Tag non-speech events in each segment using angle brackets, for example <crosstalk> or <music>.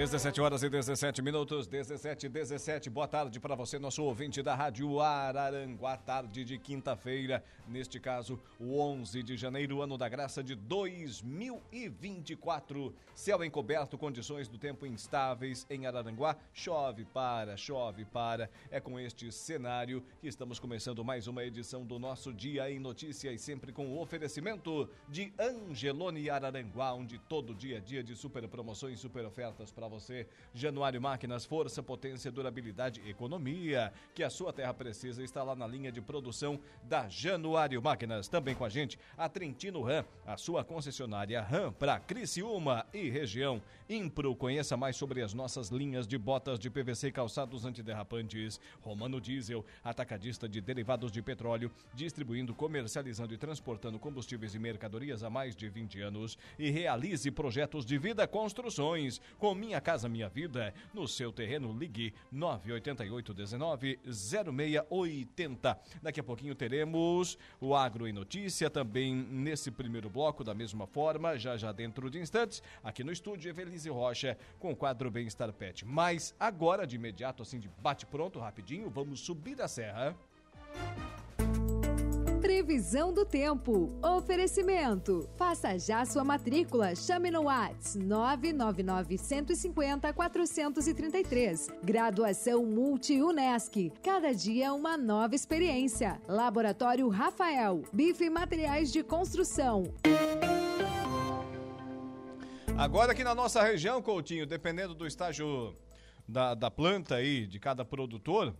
17 horas e 17 minutos, 17 e 17. Boa tarde para você, nosso ouvinte da Rádio Araranguá. Tarde de quinta-feira, neste caso, o 11 de janeiro, ano da graça de 2024. Céu encoberto, condições do tempo instáveis em Araranguá. Chove para, chove para. É com este cenário que estamos começando mais uma edição do nosso Dia em Notícias, sempre com o oferecimento de Angelone Araranguá, onde todo dia é dia de super promoções, super ofertas para você. Januário Máquinas, força, potência, durabilidade, economia, que a sua terra precisa, está lá na linha de produção da Januário Máquinas. Também com a gente, a Trentino Ram, a sua concessionária Ram para Criciúma e região. Impro, conheça mais sobre as nossas linhas de botas de PVC e calçados antiderrapantes. Romano Diesel, atacadista de derivados de petróleo, distribuindo, comercializando e transportando combustíveis e mercadorias há mais de 20 anos. E realize projetos de vida construções com minha Casa Minha Vida. No seu terreno, ligue 988 19 0680. Daqui a pouquinho teremos o Agro em Notícia, também nesse primeiro bloco, da mesma forma, já já dentro de instantes, aqui no estúdio, Evelise Rocha, com o quadro Bem-Estar Pet. Mas agora, de imediato, assim, de bate-pronto, rapidinho, vamos subir a serra. Previsão do tempo. Oferecimento. Faça já sua matrícula. Chame no Whats 999 150 433. Graduação Multi-UNESC. Cada dia uma nova experiência. Laboratório Rafael. Bife e Materiais de Construção. Agora aqui na nossa região, Coutinho, dependendo do estágio da, da planta aí, de cada produtor,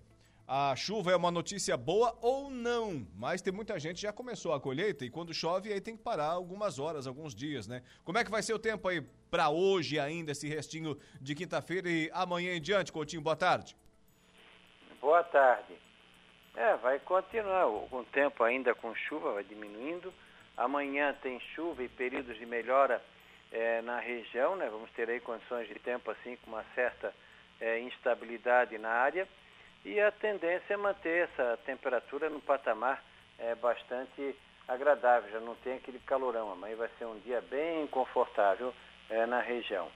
a chuva é uma notícia boa ou não, mas tem muita gente que já começou a colheita e quando chove aí tem que parar algumas horas, alguns dias, né? Como é que vai ser o tempo aí para hoje ainda, esse restinho de quinta-feira e amanhã em diante, Coutinho? Boa tarde. Boa tarde. É, vai continuar o tempo ainda com chuva, vai diminuindo. Amanhã tem chuva e períodos de melhora é, na região, né? Vamos ter aí condições de tempo assim com uma certa é, instabilidade na área e a tendência é manter essa temperatura no patamar é, bastante agradável, já não tem aquele calorão. Amanhã vai ser um dia bem confortável é, na região.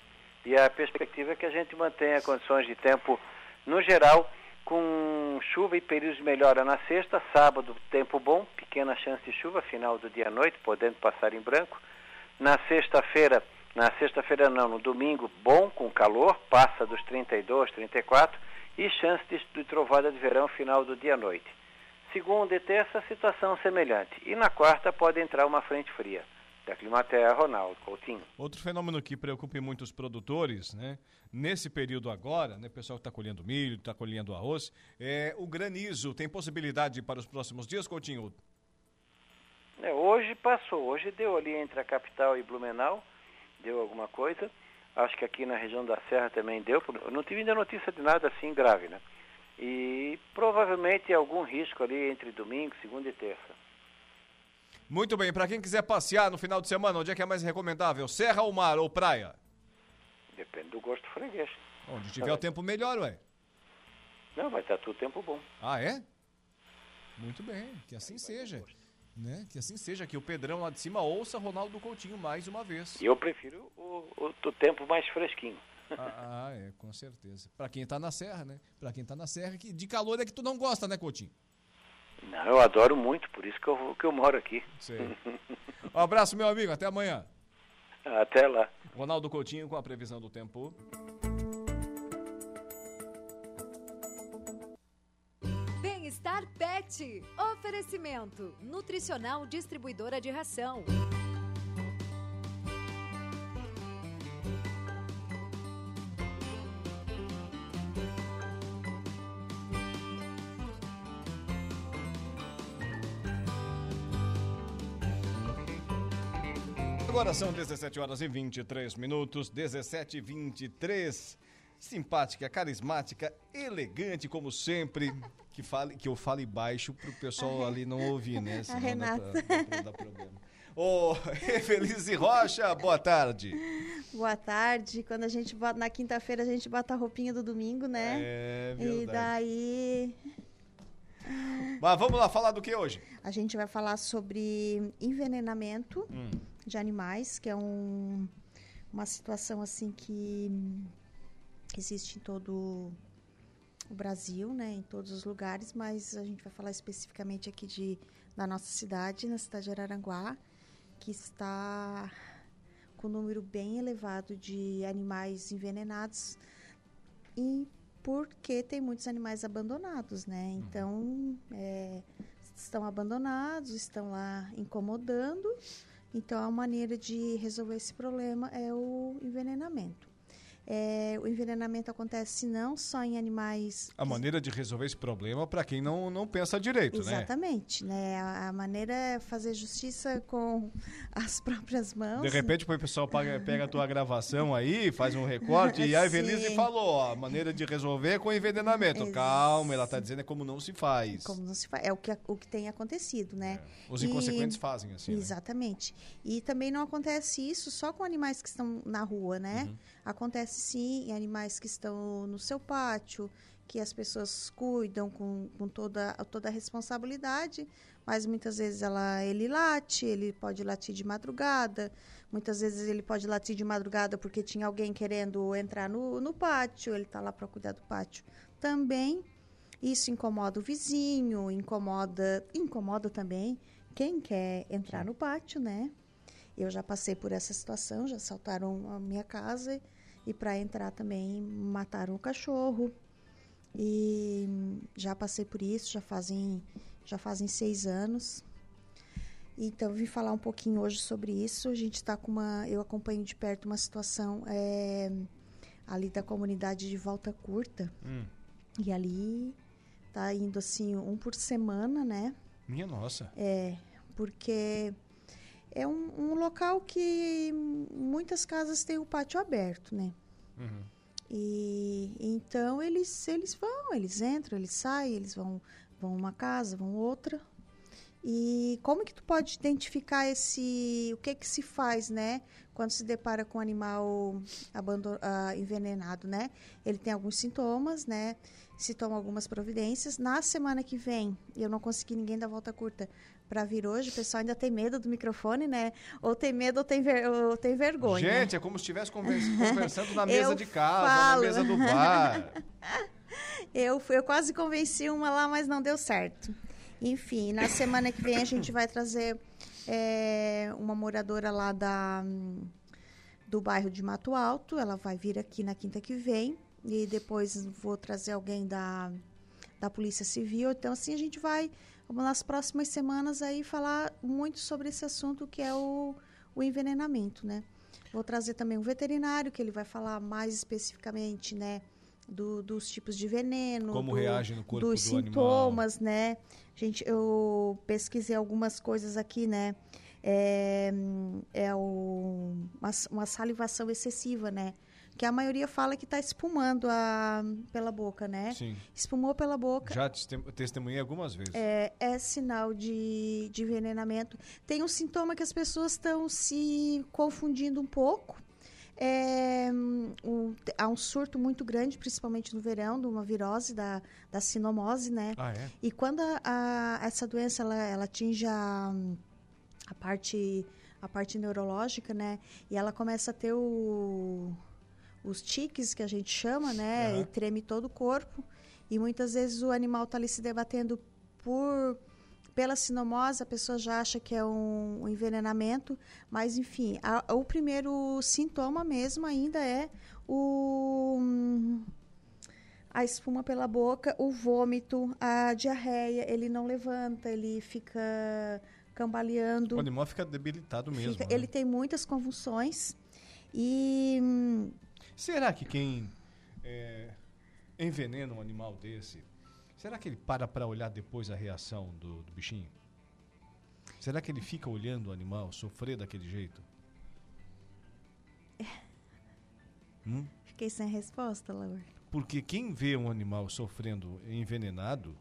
E a perspectiva é que a gente mantenha condições de tempo, no geral, com chuva e períodos de melhora na sexta, sábado, tempo bom, pequena chance de chuva, final do dia à noite, podendo passar em branco. Na sexta-feira, na sexta-feira não, no domingo, bom, com calor, passa dos 32, 34 e chance de, de trovada de verão final do dia à noite. Segunda e terça, situação semelhante. E na quarta pode entrar uma frente fria. Da Climaterra, Ronaldo Coutinho. Outro fenômeno que preocupa muitos produtores, né? Nesse período agora, né? Pessoal que está colhendo milho, está colhendo arroz, é o granizo. Tem possibilidade para os próximos dias, Coutinho? É, hoje passou. Hoje deu ali entre a capital e Blumenau, deu alguma coisa. Acho que aqui na região da Serra também deu. Eu não tive ainda notícia de nada assim grave, né? E provavelmente algum risco ali entre domingo, segunda e terça. Muito bem, para quem quiser passear no final de semana, onde é que é mais recomendável? Serra ou mar ou praia? Depende do gosto freguês. Onde tiver o tempo melhor, ué. Não, vai estar tudo tempo bom. Ah, é? Muito bem, que assim seja. Né? Que assim seja, que o Pedrão lá de cima ouça Ronaldo Coutinho mais uma vez. E eu prefiro o, o, o tempo mais fresquinho. Ah, ah, é, com certeza. Para quem tá na serra, né? Para quem tá na serra, que de calor é que tu não gosta, né, Coutinho? Não, eu adoro muito, por isso que eu, que eu moro aqui. Sei. Um abraço, meu amigo, até amanhã. Até lá. Ronaldo Coutinho com a previsão do tempo. Bem-estar Pet. Oferecimento. Nutricional distribuidora de ração. Agora são 17 horas e 23 minutos, 17 e 23. Simpática, carismática, elegante como sempre. Que, fale, que eu fale baixo pro pessoal ali não ouvir, né? <laughs> Senão Renata. Dá, pra, dá, problema. Ô, <laughs> Felize Rocha, boa tarde. Boa tarde. Quando a gente bota na quinta-feira, a gente bota a roupinha do domingo, né? É verdade. E daí Mas vamos lá falar do que hoje? a gente vai falar sobre envenenamento Hum. de animais, que é um, uma situação assim que existe em todo o Brasil, né, em todos os lugares, mas a gente vai falar especificamente aqui de da nossa cidade, na cidade de Araranguá, que está com um número bem elevado de animais envenenados e porque tem muitos animais abandonados, né? Então, é, estão abandonados, estão lá incomodando. Então, a maneira de resolver esse problema é o envenenamento. É, o envenenamento acontece não só em animais. A maneira de resolver esse problema para quem não, não pensa direito, né? Exatamente, né? A, a maneira é fazer justiça com <laughs> as próprias mãos. De repente o pessoal paga- pega a tua gravação aí, faz um recorte e a Evelise falou, ó, a maneira de resolver é com envenenamento. Ex- Calma, ela tá dizendo é como não se faz. Como não se faz. É o que, o que tem acontecido, né? Os E- inconsequentes fazem assim. né? Exatamente. E também não acontece isso só com animais que estão na rua, né? Uhum. Acontece sim em animais que estão no seu pátio, que as pessoas cuidam com, com toda, toda a responsabilidade, mas muitas vezes ela, ele late, ele pode latir de madrugada, muitas vezes ele pode latir de madrugada porque tinha alguém querendo entrar no, no pátio, ele está lá para cuidar do pátio também. Isso incomoda o vizinho, incomoda, incomoda também quem quer entrar no pátio, né? Eu já passei por essa situação, já assaltaram a minha casa e para entrar também mataram o cachorro. E já passei por isso, já fazem já fazem seis anos. Então eu vim falar um pouquinho hoje sobre isso. A gente está com uma, eu acompanho de perto uma situação é, ali da comunidade de Volta Curta Hum, e ali tá indo assim um por semana, né? minha nossa. É, porque é um, um local que muitas casas têm o pátio aberto, né? Uhum. E então eles eles vão, eles entram, eles saem, eles vão vão uma casa, vão outra. E como que tu pode identificar esse o que que se faz, né, quando se depara com um animal ah, envenenado, né? Ele tem alguns sintomas, né? Se toma algumas providências. Na semana que vem, eu não consegui ninguém da volta curta para vir hoje. O pessoal ainda tem medo do microfone, né? Ou tem medo ou tem, ver- ou tem vergonha. Gente, é como se estivesse convers- <laughs> conversando na mesa de casa, falo. na mesa do bar. <laughs> Eu, eu quase convenci uma lá, mas não deu certo. Enfim, na semana que vem a gente vai trazer é, uma moradora lá da, do bairro de Mato Alto. Ela vai vir aqui na quinta que vem. E depois vou trazer alguém da, da Polícia Civil. Então, assim, a gente vai, nas próximas semanas, aí falar muito sobre esse assunto que é o, o envenenamento, né? Vou trazer também um veterinário, que ele vai falar mais especificamente, né? do- dos tipos de veneno, Como do- reage no corpo dos do animal. sintomas, né? Gente, eu pesquisei algumas coisas aqui, né? É, é o, uma, uma salivação excessiva, né? Que a maioria fala que está espumando a, pela boca, né? Sim. Espumou pela boca. Já testem- testemunhei algumas vezes. É, é sinal de, de envenenamento. Tem um sintoma que as pessoas estão se confundindo um pouco. É, um- há um surto muito grande, principalmente no verão, de uma virose, da, da sinomose, né? Ah, é? E quando a, a- essa doença ela, ela atinge a, a parte a parte neurológica, né? E ela começa a ter o, os tiques que a gente chama, né? Aham. E treme todo o corpo. E muitas vezes o animal está ali se debatendo por pela sinomose, a pessoa já acha que é um, um envenenamento, mas enfim, a- o primeiro sintoma mesmo ainda é o a espuma pela boca, o vômito, a diarreia, ele não levanta, ele fica cambaleando. O animal fica debilitado mesmo. Fica- né? ele tem muitas convulsões e Será que quem é, envenena um animal desse, será que ele para para olhar depois a reação do, do bichinho? Será que ele fica olhando o animal sofrer daquele jeito? Hum? fiquei sem resposta, Laura. Porque quem vê um animal sofrendo envenenado,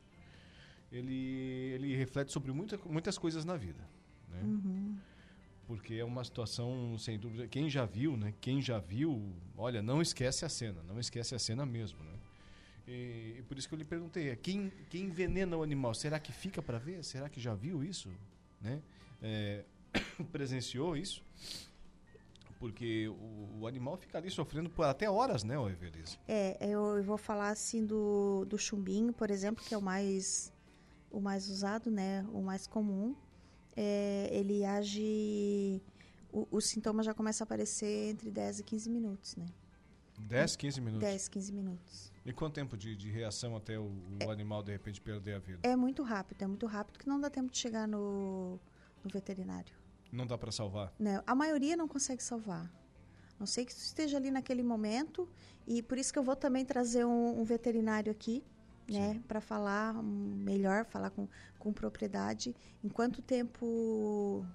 ele, ele reflete sobre muita, muitas coisas na vida. Né? Porque é uma situação, sem dúvida, quem já viu, né? Quem já viu, olha, não esquece a cena, não esquece a cena mesmo, né? E, e por isso que eu lhe perguntei, é, quem, quem envenena o animal, será que fica para ver? Será que já viu isso? Né? É, <coughs> presenciou isso? Porque o, o, animal fica ali sofrendo por até horas, né, Evelise? É, eu, eu vou falar assim do, do chumbinho, por exemplo, que é o mais, o mais usado, né, o mais comum é, ele age. O, os sintomas já começam a aparecer entre 10 e 15 minutos, né? 10, 15 minutos? 10, 15 minutos. E quanto tempo de, de reação até o, o é, animal de repente perder a vida? É muito rápido, é muito rápido que não dá tempo de chegar no, no veterinário. Não dá para salvar? Não, a maioria não consegue salvar. Não sei que esteja ali naquele momento e por isso que eu vou também trazer um, um veterinário aqui né, para falar melhor, falar com, com propriedade. Em quanto tempo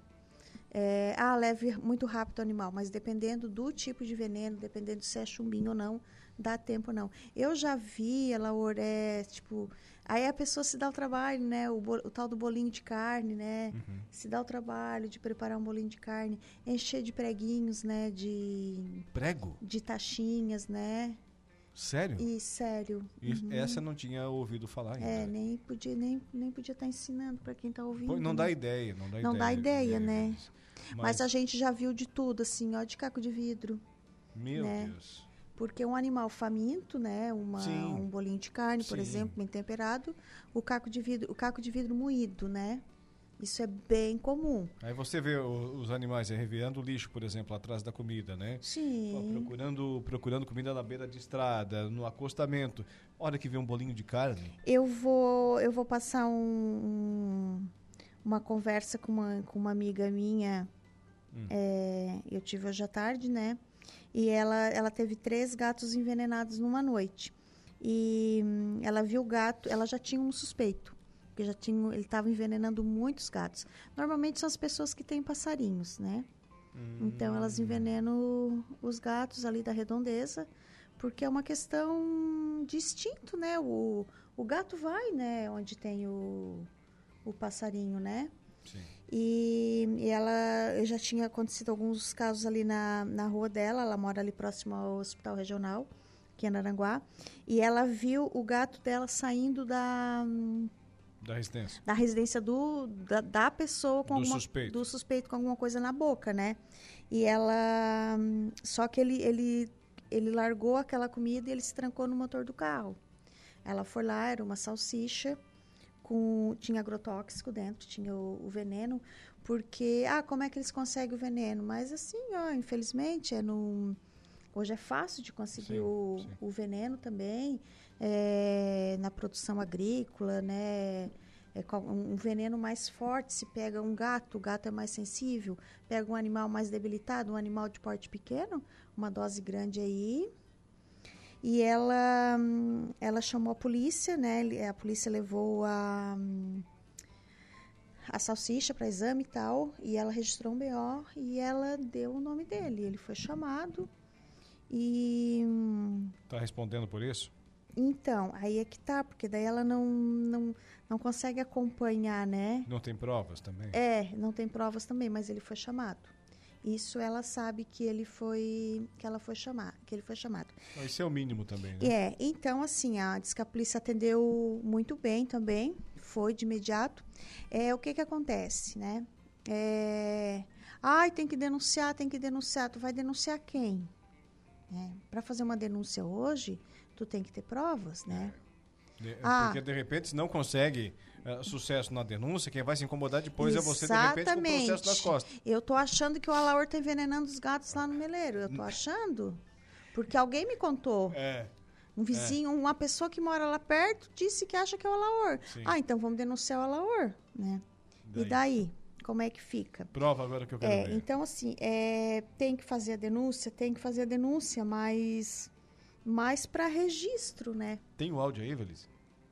é, ah, leve muito rápido o animal, mas dependendo do tipo de veneno, dependendo se é chumbinho ou não, dá tempo não. Eu já vi ela é, tipo, aí a pessoa se dá o trabalho, né, o, o tal do bolinho de carne, né, uhum. se dá o trabalho de preparar um bolinho de carne, encher de preguinhos, né, de prego, de taxinhas, né, Sério? E sério. E uhum. Essa eu não tinha ouvido falar ainda. É, nem podia nem, nem podia estar tá ensinando para quem está ouvindo. não dá ideia, não dá não ideia. Dá ideia, né? Mas... Mas... a gente já viu de tudo, assim, ó, de caco de vidro. Meu né? Deus. Porque um animal faminto, né, uma, um bolinho de carne, por Sim. exemplo, bem temperado, o caco de vidro, o caco de vidro moído, né? Isso é bem comum. Aí você vê os animais revirando lixo, por exemplo, atrás da comida, né? Sim. Procurando, procurando comida na beira de estrada, no acostamento. Hora que vê um bolinho de carne. Eu vou, eu vou passar um, uma conversa com uma, com uma amiga minha. Hum. É, eu tive hoje à tarde, né? E ela, ela teve três gatos envenenados numa noite. E hum, ela viu o gato, ela já tinha um suspeito porque já tinha, ele estava envenenando muitos gatos. Normalmente são as pessoas que têm passarinhos, né? Hum. Então elas envenenam os gatos ali da redondeza, porque é uma questão de instinto, né? O, o gato vai, né, onde tem o, o passarinho, né? Sim. E, e ela já tinha acontecido alguns casos ali na, na rua dela, ela mora ali próximo ao hospital regional, aqui em Aranguá, e ela viu o gato dela saindo da da residência. Da residência do, da, da pessoa com do alguma, suspeito. do suspeito com alguma coisa na boca, né? E ela. Só que ele, ele, ele largou aquela comida e ele se trancou no motor do carro. Ela foi lá, era uma salsicha, com, tinha agrotóxico dentro, tinha o, o veneno, porque. Ah, como é que eles conseguem o veneno? Mas assim, ó, infelizmente, é no. Hoje é fácil de conseguir sim, o, sim. o veneno também é, na produção agrícola, né? É, um veneno mais forte, se pega um gato, o gato é mais sensível, pega um animal mais debilitado, um animal de porte pequeno, uma dose grande aí. E ela, ela chamou a polícia, né? A polícia levou a, a salsicha para exame e tal, e ela registrou um BO e ela deu o nome dele. Ele foi chamado e. Está respondendo por isso? Então, aí é que tá, porque daí ela não, não, não consegue acompanhar, né? Não tem provas também? É, não tem provas também, mas ele foi chamado. Isso ela sabe que ele foi que ela foi chamar, que ele foi chamado. Isso é o mínimo também, né? É, então assim, a, diz atendeu muito bem também, foi de imediato. É, o que que acontece, né? É, ai, tem que denunciar, tem que denunciar. Tu vai denunciar quem? É, Para fazer uma denúncia hoje, tu tem que ter provas, né? De, ah, porque de repente se não consegue uh, sucesso na denúncia, quem vai se incomodar depois é você de repente com o processo das costas. Eu tô achando que o Alaor tá envenenando os gatos lá no meleiro. Eu tô achando. Porque alguém me contou. É. Um vizinho, é. uma pessoa que mora lá perto, disse que acha que é o Alaor. Sim. Ah, então vamos denunciar o Alaor, né? Daí. E daí? Como é que fica? Prova agora que eu quero é, ver. Então, assim, é, tem que fazer a denúncia, tem que fazer a denúncia, mas mais para registro, né? Tem o áudio aí, Valise?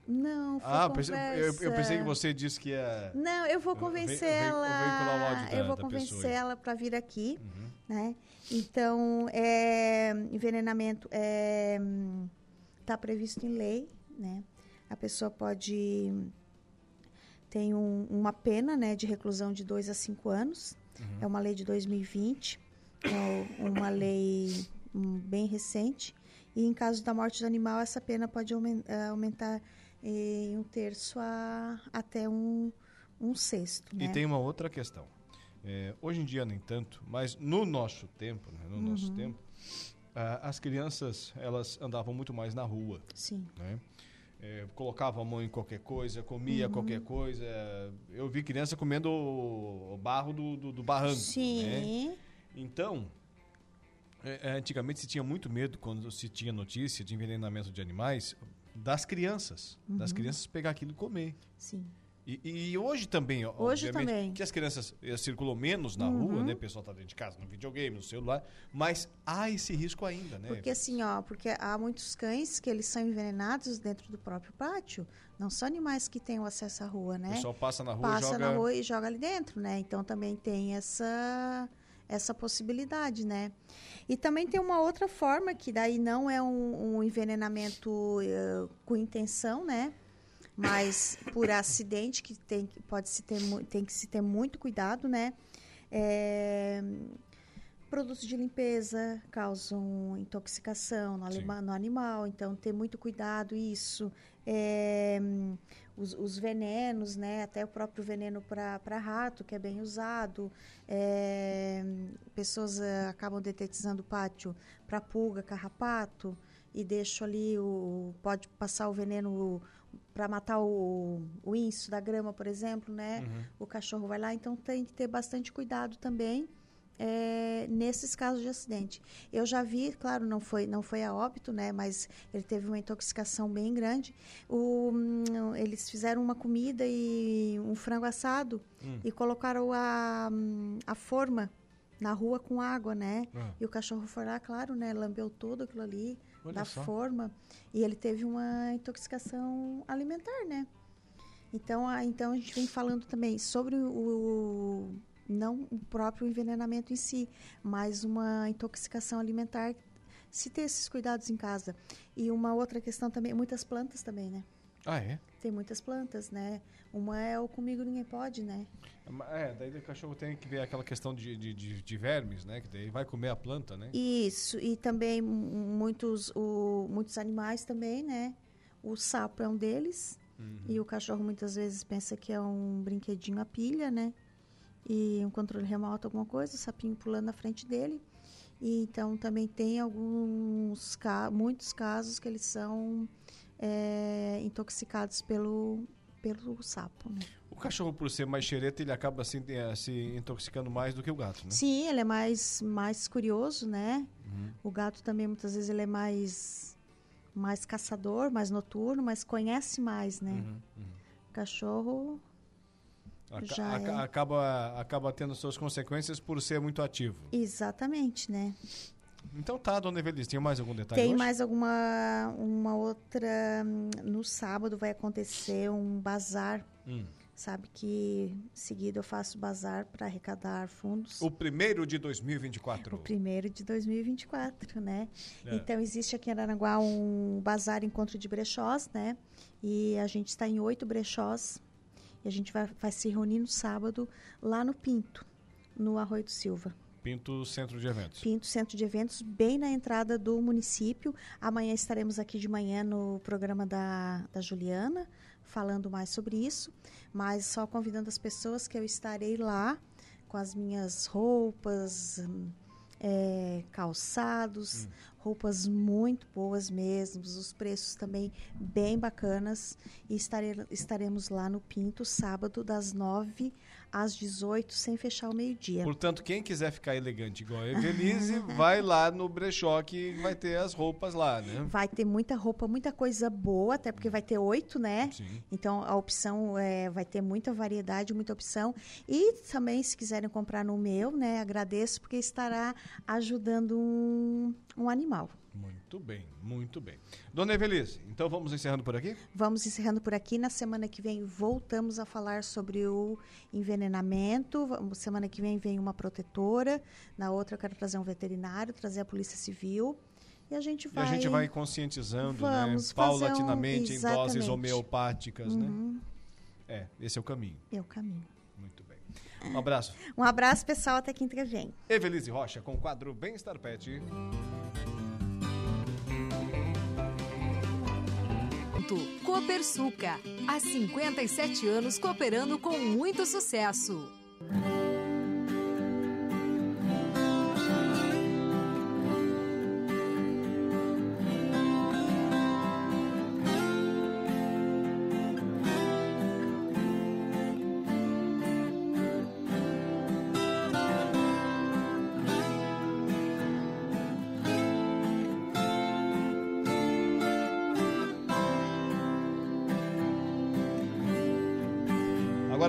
Não, foi Ah, pensei, eu, eu, pensei que você disse que ia... Não, eu vou convencer ela... Eu vou convencer ela para vir aqui, uhum. né? Então, é, envenenamento é, tá previsto em lei, né? A pessoa pode... Tem um, uma pena, né, de reclusão de dois a cinco anos. Uhum. É uma lei de 2020, é uma lei um, bem recente. E em caso da morte do animal, essa pena pode eh, aumentar em um terço a até um, um sexto. Né? E tem uma outra questão. É, hoje em dia nem tanto, mas no nosso tempo, né, no uhum. nosso tempo, as crianças elas andavam muito mais na rua. Sim. Né? É, colocava a mão em qualquer coisa, comia uhum. qualquer coisa. Eu vi criança comendo o barro do, do, do barranco. Sim. Né? Então, é, é, antigamente se tinha muito medo quando se tinha notícia de envenenamento de animais das crianças. Uhum. Das crianças pegar aquilo e comer. Sim. E, e, hoje também, hoje também. que as crianças eh, circulam menos na uhum. rua, né? O pessoal está dentro de casa, no videogame, no celular, mas há esse risco ainda, né? Porque assim, ó, porque há muitos cães que eles são envenenados dentro do próprio pátio. Não são animais que têm o acesso à rua, né? O pessoal passa na rua, passa joga... na rua e joga ali dentro, né? Então também tem essa essa possibilidade, né? E também tem uma outra forma que daí não é um, um envenenamento uh, com intenção, né? Mas por acidente que tem pode se ter tem que se ter muito cuidado, né? É, produtos de limpeza causam intoxicação no, no, animal, então ter muito cuidado isso. É, os, os, venenos, né? Até o próprio veneno para rato, que é bem usado. É, pessoas uh, acabam detetizando o pátio para pulga, carrapato, e deixam ali o. Pode passar o veneno para matar o, o inso da grama, por exemplo, né? Uhum. O cachorro vai lá, então tem que ter bastante cuidado também é, nesses casos de acidente. Eu já vi, claro, não foi, não foi a óbito, né? Mas ele teve uma intoxicação bem grande. O, hum, eles fizeram uma comida e um frango assado hum. e colocaram a, hum, a forma na rua com água, né? Ah. E o cachorro foi lá, claro, né? Lambeu tudo aquilo ali Olha da só. forma e ele teve uma intoxicação alimentar, né? Então, a, então a gente vem falando também sobre o, não o próprio envenenamento em si, mas uma intoxicação alimentar. Se ter esses cuidados em casa. E uma outra questão também, muitas plantas também, né? Ah, é? Tem muitas plantas, né? Uma é o comigo ninguém pode, né? É, daí o cachorro tem que ver aquela questão de, de, de, de, vermes, né? Que daí vai comer a planta, né? Isso, e também muitos, o, muitos animais também, né? O sapo é um deles. Uhum. E o cachorro muitas vezes pensa que é um brinquedinho a pilha, né? E um controle remoto, alguma coisa, o sapinho pulando na frente dele. E então também tem alguns muitos casos que eles são é, intoxicados pelo pelo sapo. Né? O cachorro, por ser mais xereta, ele acaba assim, se intoxicando mais do que o gato, né? Sim, ele é mais, mais curioso, né? Uhum. O gato também, muitas vezes, ele é mais, mais caçador, mais noturno, mas conhece mais, né? Uhum, uhum. O cachorro já é. acaba, acaba tendo suas consequências por ser muito ativo. Exatamente, né? Então tá, dona Evelise, tem mais algum detalhe Tem hoje? mais alguma uma outra... No sábado vai acontecer um bazar. Hum. Sabe que seguido eu faço bazar para arrecadar fundos. O primeiro de 2024. O primeiro de 2024, né? É. Então existe aqui em Aranaguá um bazar encontro de brechós, né? E a gente está em oito brechós e a gente vai, vai se reunir no sábado lá no Pinto, no Arroio do Silva. Pinto Centro de Eventos. Pinto Centro de Eventos, bem na entrada do município. Amanhã estaremos aqui de manhã no programa da, da Juliana, falando mais sobre isso. Mas só convidando as pessoas que eu estarei lá com as minhas roupas, é, calçados, hum roupas muito boas mesmo, os preços também bem bacanas. E estare, estaremos lá no Pinto, sábado, das 9 às 18, sem fechar o meio-dia. Portanto, quem quiser ficar elegante igual a Evelise, <laughs> vai lá no brechó que vai ter as roupas lá, né? Vai ter muita roupa, muita coisa boa, até porque vai ter oito, né? Sim. Então, a opção é, vai ter muita variedade, muita opção. E também, se quiserem comprar no meu, né? Agradeço, porque estará ajudando um, um animal. Muito bem, muito bem. Dona Evelise, então vamos encerrando por aqui? Vamos encerrando por aqui. Na semana que vem voltamos a falar sobre o envenenamento. Semana que vem vem uma protetora. Na outra eu quero trazer um veterinário, trazer a polícia civil. E a gente vai. E a gente vai conscientizando, né? vamos né? Paulatinamente um... em doses homeopáticas, né? uhum. né? É, esse é o caminho. É o caminho. Muito bem. Um abraço. Um abraço, pessoal. Até quinta que vem. Evelise Rocha, com o quadro Bem-Estar Pet. Copersuca. Há 57 anos cooperando com muito sucesso.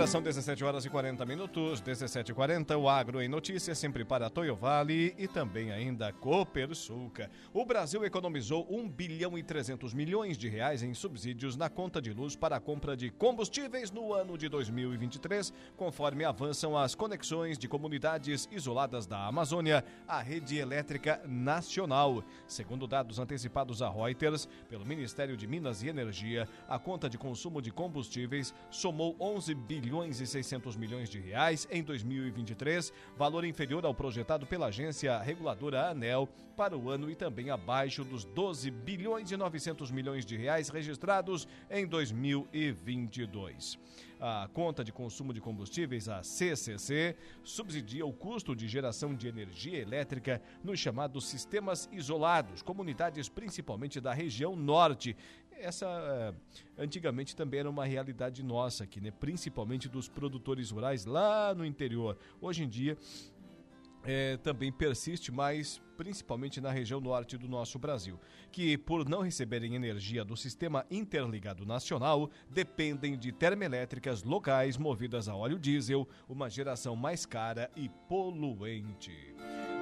São 17 horas e 40 minutos, 17 e 40 o Agro em Notícias, sempre para Toyo e também ainda Copersuca. O Brasil economizou 1 bilhão e 300 milhões de reais em subsídios na conta de luz para a compra de combustíveis no ano de 2023, conforme avançam as conexões de comunidades isoladas da Amazônia à rede elétrica nacional. Segundo dados antecipados a Reuters pelo Ministério de Minas e Energia, a conta de consumo de combustíveis somou 11 bilhões bilhões e 600 milhões de reais em 2023, valor inferior ao projetado pela agência reguladora ANEL para o ano e também abaixo dos 12 bilhões e 900 milhões de reais registrados em 2022. A conta de consumo de combustíveis, a CCC, subsidia o custo de geração de energia elétrica nos chamados sistemas isolados, comunidades principalmente da região norte, essa uh, antigamente também era uma realidade nossa aqui, né? principalmente dos produtores rurais lá no interior. Hoje em dia é, também persiste, mas principalmente na região norte do nosso Brasil, que, por não receberem energia do Sistema Interligado Nacional, dependem de termoelétricas locais movidas a óleo diesel, uma geração mais cara e poluente.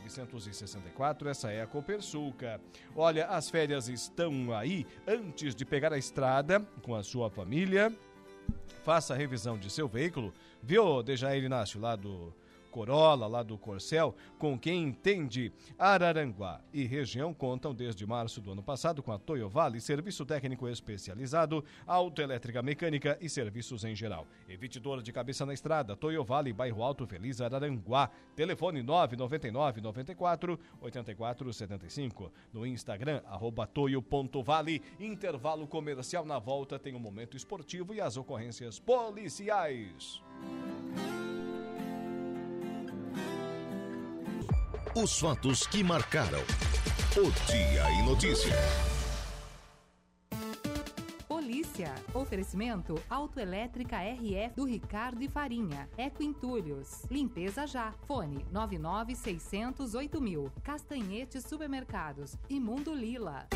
1964, essa é a Copersuca. Olha, as férias estão aí. Antes de pegar a estrada com a sua família, faça a revisão de seu veículo. Viu, Dejair Inácio, lá do Corolla, lá do Corcel, com quem entende Araranguá e região contam desde março do ano passado com a Toyo Vale, serviço técnico especializado, autoelétrica mecânica e serviços em geral. Evite dor de cabeça na estrada, Toyo Vale, bairro Alto Feliz, Araranguá. Telefone 999 94 84 75. No Instagram, arroba toyo.vale. Intervalo comercial na volta tem um momento esportivo e as ocorrências policiais. Os fatos que marcaram o Dia em Notícia. Polícia. Oferecimento Autoelétrica RF do Ricardo e Farinha. Eco Entulhos. Limpeza já. Fone 99608 mil. Castanhetes Supermercados. Imundo Lila.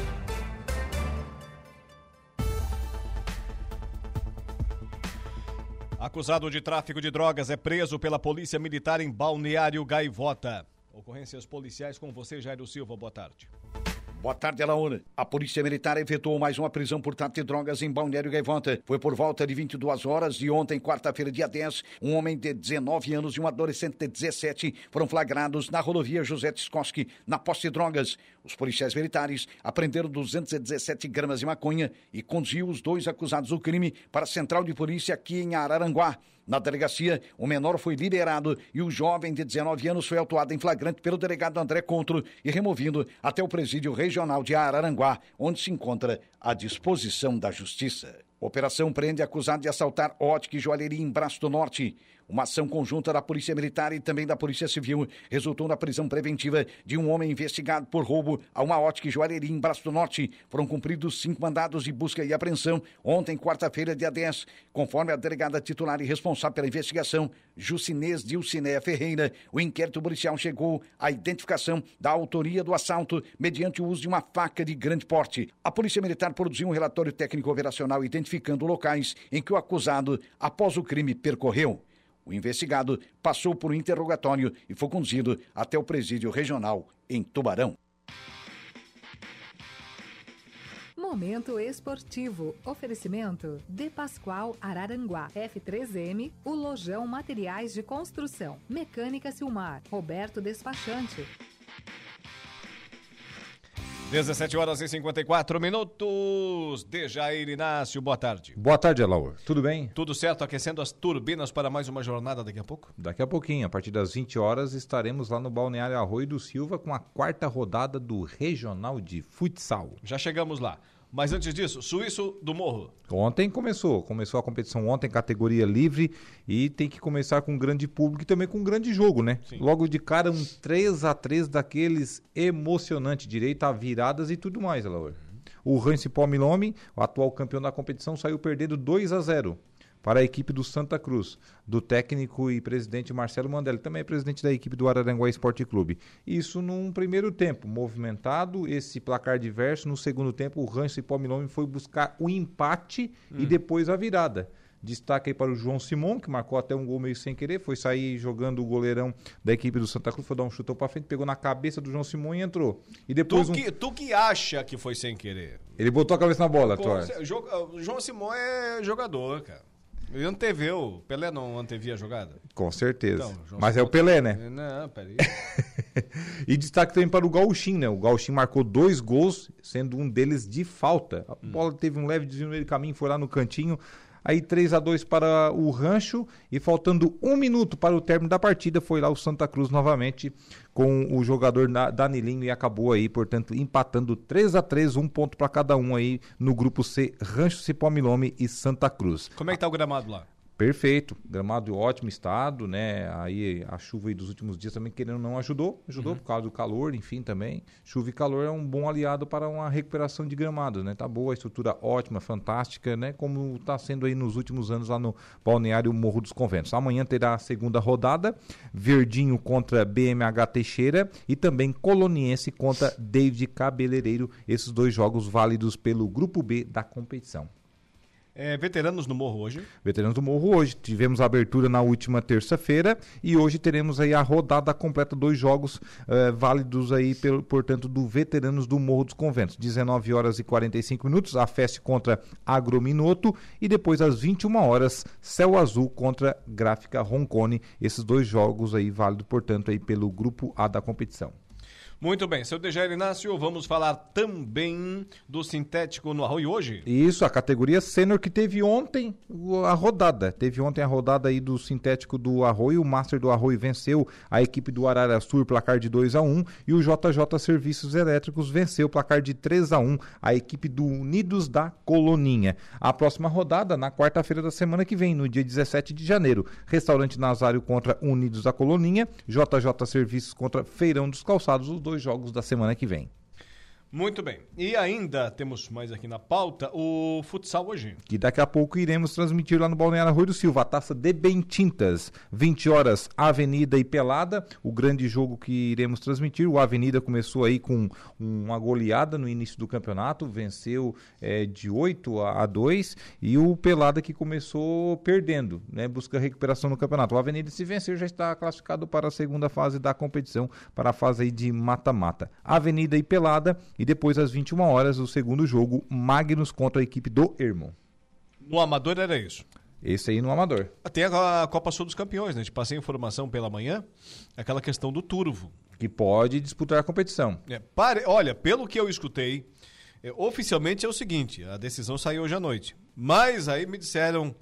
Acusado de tráfico de drogas é preso pela Polícia Militar em Balneário Gaivota. Ocorrências policiais com você, Jairo Silva. Boa tarde. Boa tarde, Alaúna. A Polícia Militar efetuou mais uma prisão por tráfico de drogas em Balneário Gaivota. Foi por volta de 22 horas de ontem, quarta-feira, dia 10. Um homem de 19 anos e um adolescente de 17 foram flagrados na rodovia José Tskoski, na posse de drogas. Os policiais militares apreenderam 217 gramas de maconha e conduziu os dois acusados do crime para a central de polícia aqui em Araranguá. Na delegacia, o menor foi liberado e o jovem de 19 anos foi autuado em flagrante pelo delegado André Contro e removido até o presídio regional de Araranguá, onde se encontra à disposição da Justiça. Operação prende acusado de assaltar ótica e joalheria em Braço do Norte. Uma ação conjunta da Polícia Militar e também da Polícia Civil resultou na prisão preventiva de um homem investigado por roubo a uma ótica joalheria em Braço do Norte. Foram cumpridos cinco mandados de busca e apreensão ontem, quarta-feira, dia 10. Conforme a delegada titular e responsável pela investigação, Jucinês Dilciné Ferreira, o inquérito policial chegou à identificação da autoria do assalto mediante o uso de uma faca de grande porte. A Polícia Militar produziu um relatório técnico operacional identificando locais em que o acusado, após o crime, percorreu. O investigado passou por um interrogatório e foi conduzido até o presídio regional em Tubarão. Momento esportivo. Oferecimento De Pascoal Araranguá. F3M, o Lojão Materiais de Construção. Mecânica Silmar. Roberto Despachante. 17 horas e 54 minutos. Dejair Inácio, boa tarde. Boa tarde, Alaor. Tudo bem? Tudo certo, aquecendo as turbinas para mais uma jornada daqui a pouco? Daqui a pouquinho, a partir das 20 horas, estaremos lá no Balneário Arroio do Silva com a quarta rodada do Regional de Futsal. Já chegamos lá. Mas antes disso, Suíço do Morro. Ontem começou, começou a competição ontem, categoria livre, e tem que começar com um grande público e também com um grande jogo, né? Sim. Logo de cara, um 3 a 3 daqueles emocionante, direito a viradas e tudo mais, Alaor. O Rance Milome, o atual campeão da competição, saiu perdendo 2 a 0 para a equipe do Santa Cruz, do técnico e presidente Marcelo Mandelli, também é presidente da equipe do Araranguá Esporte Clube. Isso num primeiro tempo, movimentado, esse placar diverso. No segundo tempo, o Rancho e Palmilome foi buscar o empate hum. e depois a virada. Destaque aí para o João Simon, que marcou até um gol meio sem querer, foi sair jogando o goleirão da equipe do Santa Cruz, foi dar um chutão para frente, pegou na cabeça do João Simon e entrou. E depois tu, um... que, tu que acha que foi sem querer? Ele botou a cabeça na bola, Pô, O João Simon é jogador, cara. Ele anteveu. Pelé não antevia a jogada? Com certeza. Então, Mas é o Pelé, né? Não, peraí. <laughs> e destaque também para o Gauchin, né? O Gauchin marcou dois gols, sendo um deles de falta. A hum. bola teve um leve desvio no meio do caminho, foi lá no cantinho. Aí 3 a 2 para o Rancho e faltando um minuto para o término da partida, foi lá o Santa Cruz novamente com o jogador Danilinho e acabou aí, portanto, empatando 3 a 3 um ponto para cada um aí no grupo C, Rancho Cipó Milome e Santa Cruz. Como é que tá o gramado lá? Perfeito, gramado em ótimo estado, né? Aí a chuva aí dos últimos dias também querendo não ajudou, ajudou uhum. por causa do calor, enfim, também. Chuva e calor é um bom aliado para uma recuperação de gramados, né? Tá boa, a estrutura ótima, fantástica, né? Como está sendo aí nos últimos anos lá no Balneário Morro dos Conventos. Amanhã terá a segunda rodada, Verdinho contra BMH Teixeira e também Coloniense contra David Cabeleireiro, esses dois jogos válidos pelo grupo B da competição. É, veteranos no Morro hoje? Veteranos do Morro hoje. Tivemos a abertura na última terça-feira e hoje teremos aí a rodada completa, dois jogos uh, válidos aí, pelo, portanto, do Veteranos do Morro dos Conventos. 19 horas e 45 minutos, a festa contra Agrominoto e depois às 21 horas, Céu Azul contra Gráfica Roncone. Esses dois jogos aí válidos, portanto, aí pelo grupo A da competição. Muito bem, seu Dejair Inácio, vamos falar também do sintético no Arroio hoje? Isso, a categoria sênior que teve ontem a rodada. Teve ontem a rodada aí do sintético do Arroio, o Master do Arroio venceu a equipe do Arara Sur, placar de 2 a 1 e o JJ Serviços Elétricos venceu placar de 3 a 1 a equipe do Unidos da Coloninha. A próxima rodada na quarta-feira da semana que vem, no dia 17 de janeiro. Restaurante Nazário contra Unidos da Coloninha, JJ Serviços contra Feirão dos Calçados, os dois dois jogos da semana que vem. Muito bem. E ainda temos mais aqui na pauta o futsal hoje. Que daqui a pouco iremos transmitir lá no Balneário Rui do Silva, a taça de Bentintas. 20 horas, Avenida e Pelada. O grande jogo que iremos transmitir. O Avenida começou aí com uma goleada no início do campeonato, venceu é, de 8 a 2. E o Pelada que começou perdendo, né? Busca recuperação no campeonato. O Avenida, se vencer, já está classificado para a segunda fase da competição, para a fase aí de mata-mata. Avenida e Pelada. E e depois, às 21 horas, o segundo jogo, Magnus contra a equipe do Irmão. No Amador era isso? Esse aí no Amador. Tem a Copa Sul dos Campeões, né? A gente passei informação pela manhã, aquela questão do turvo. Que pode disputar a competição. É, pare... Olha, pelo que eu escutei, é, oficialmente é o seguinte, a decisão saiu hoje à noite. Mas aí me disseram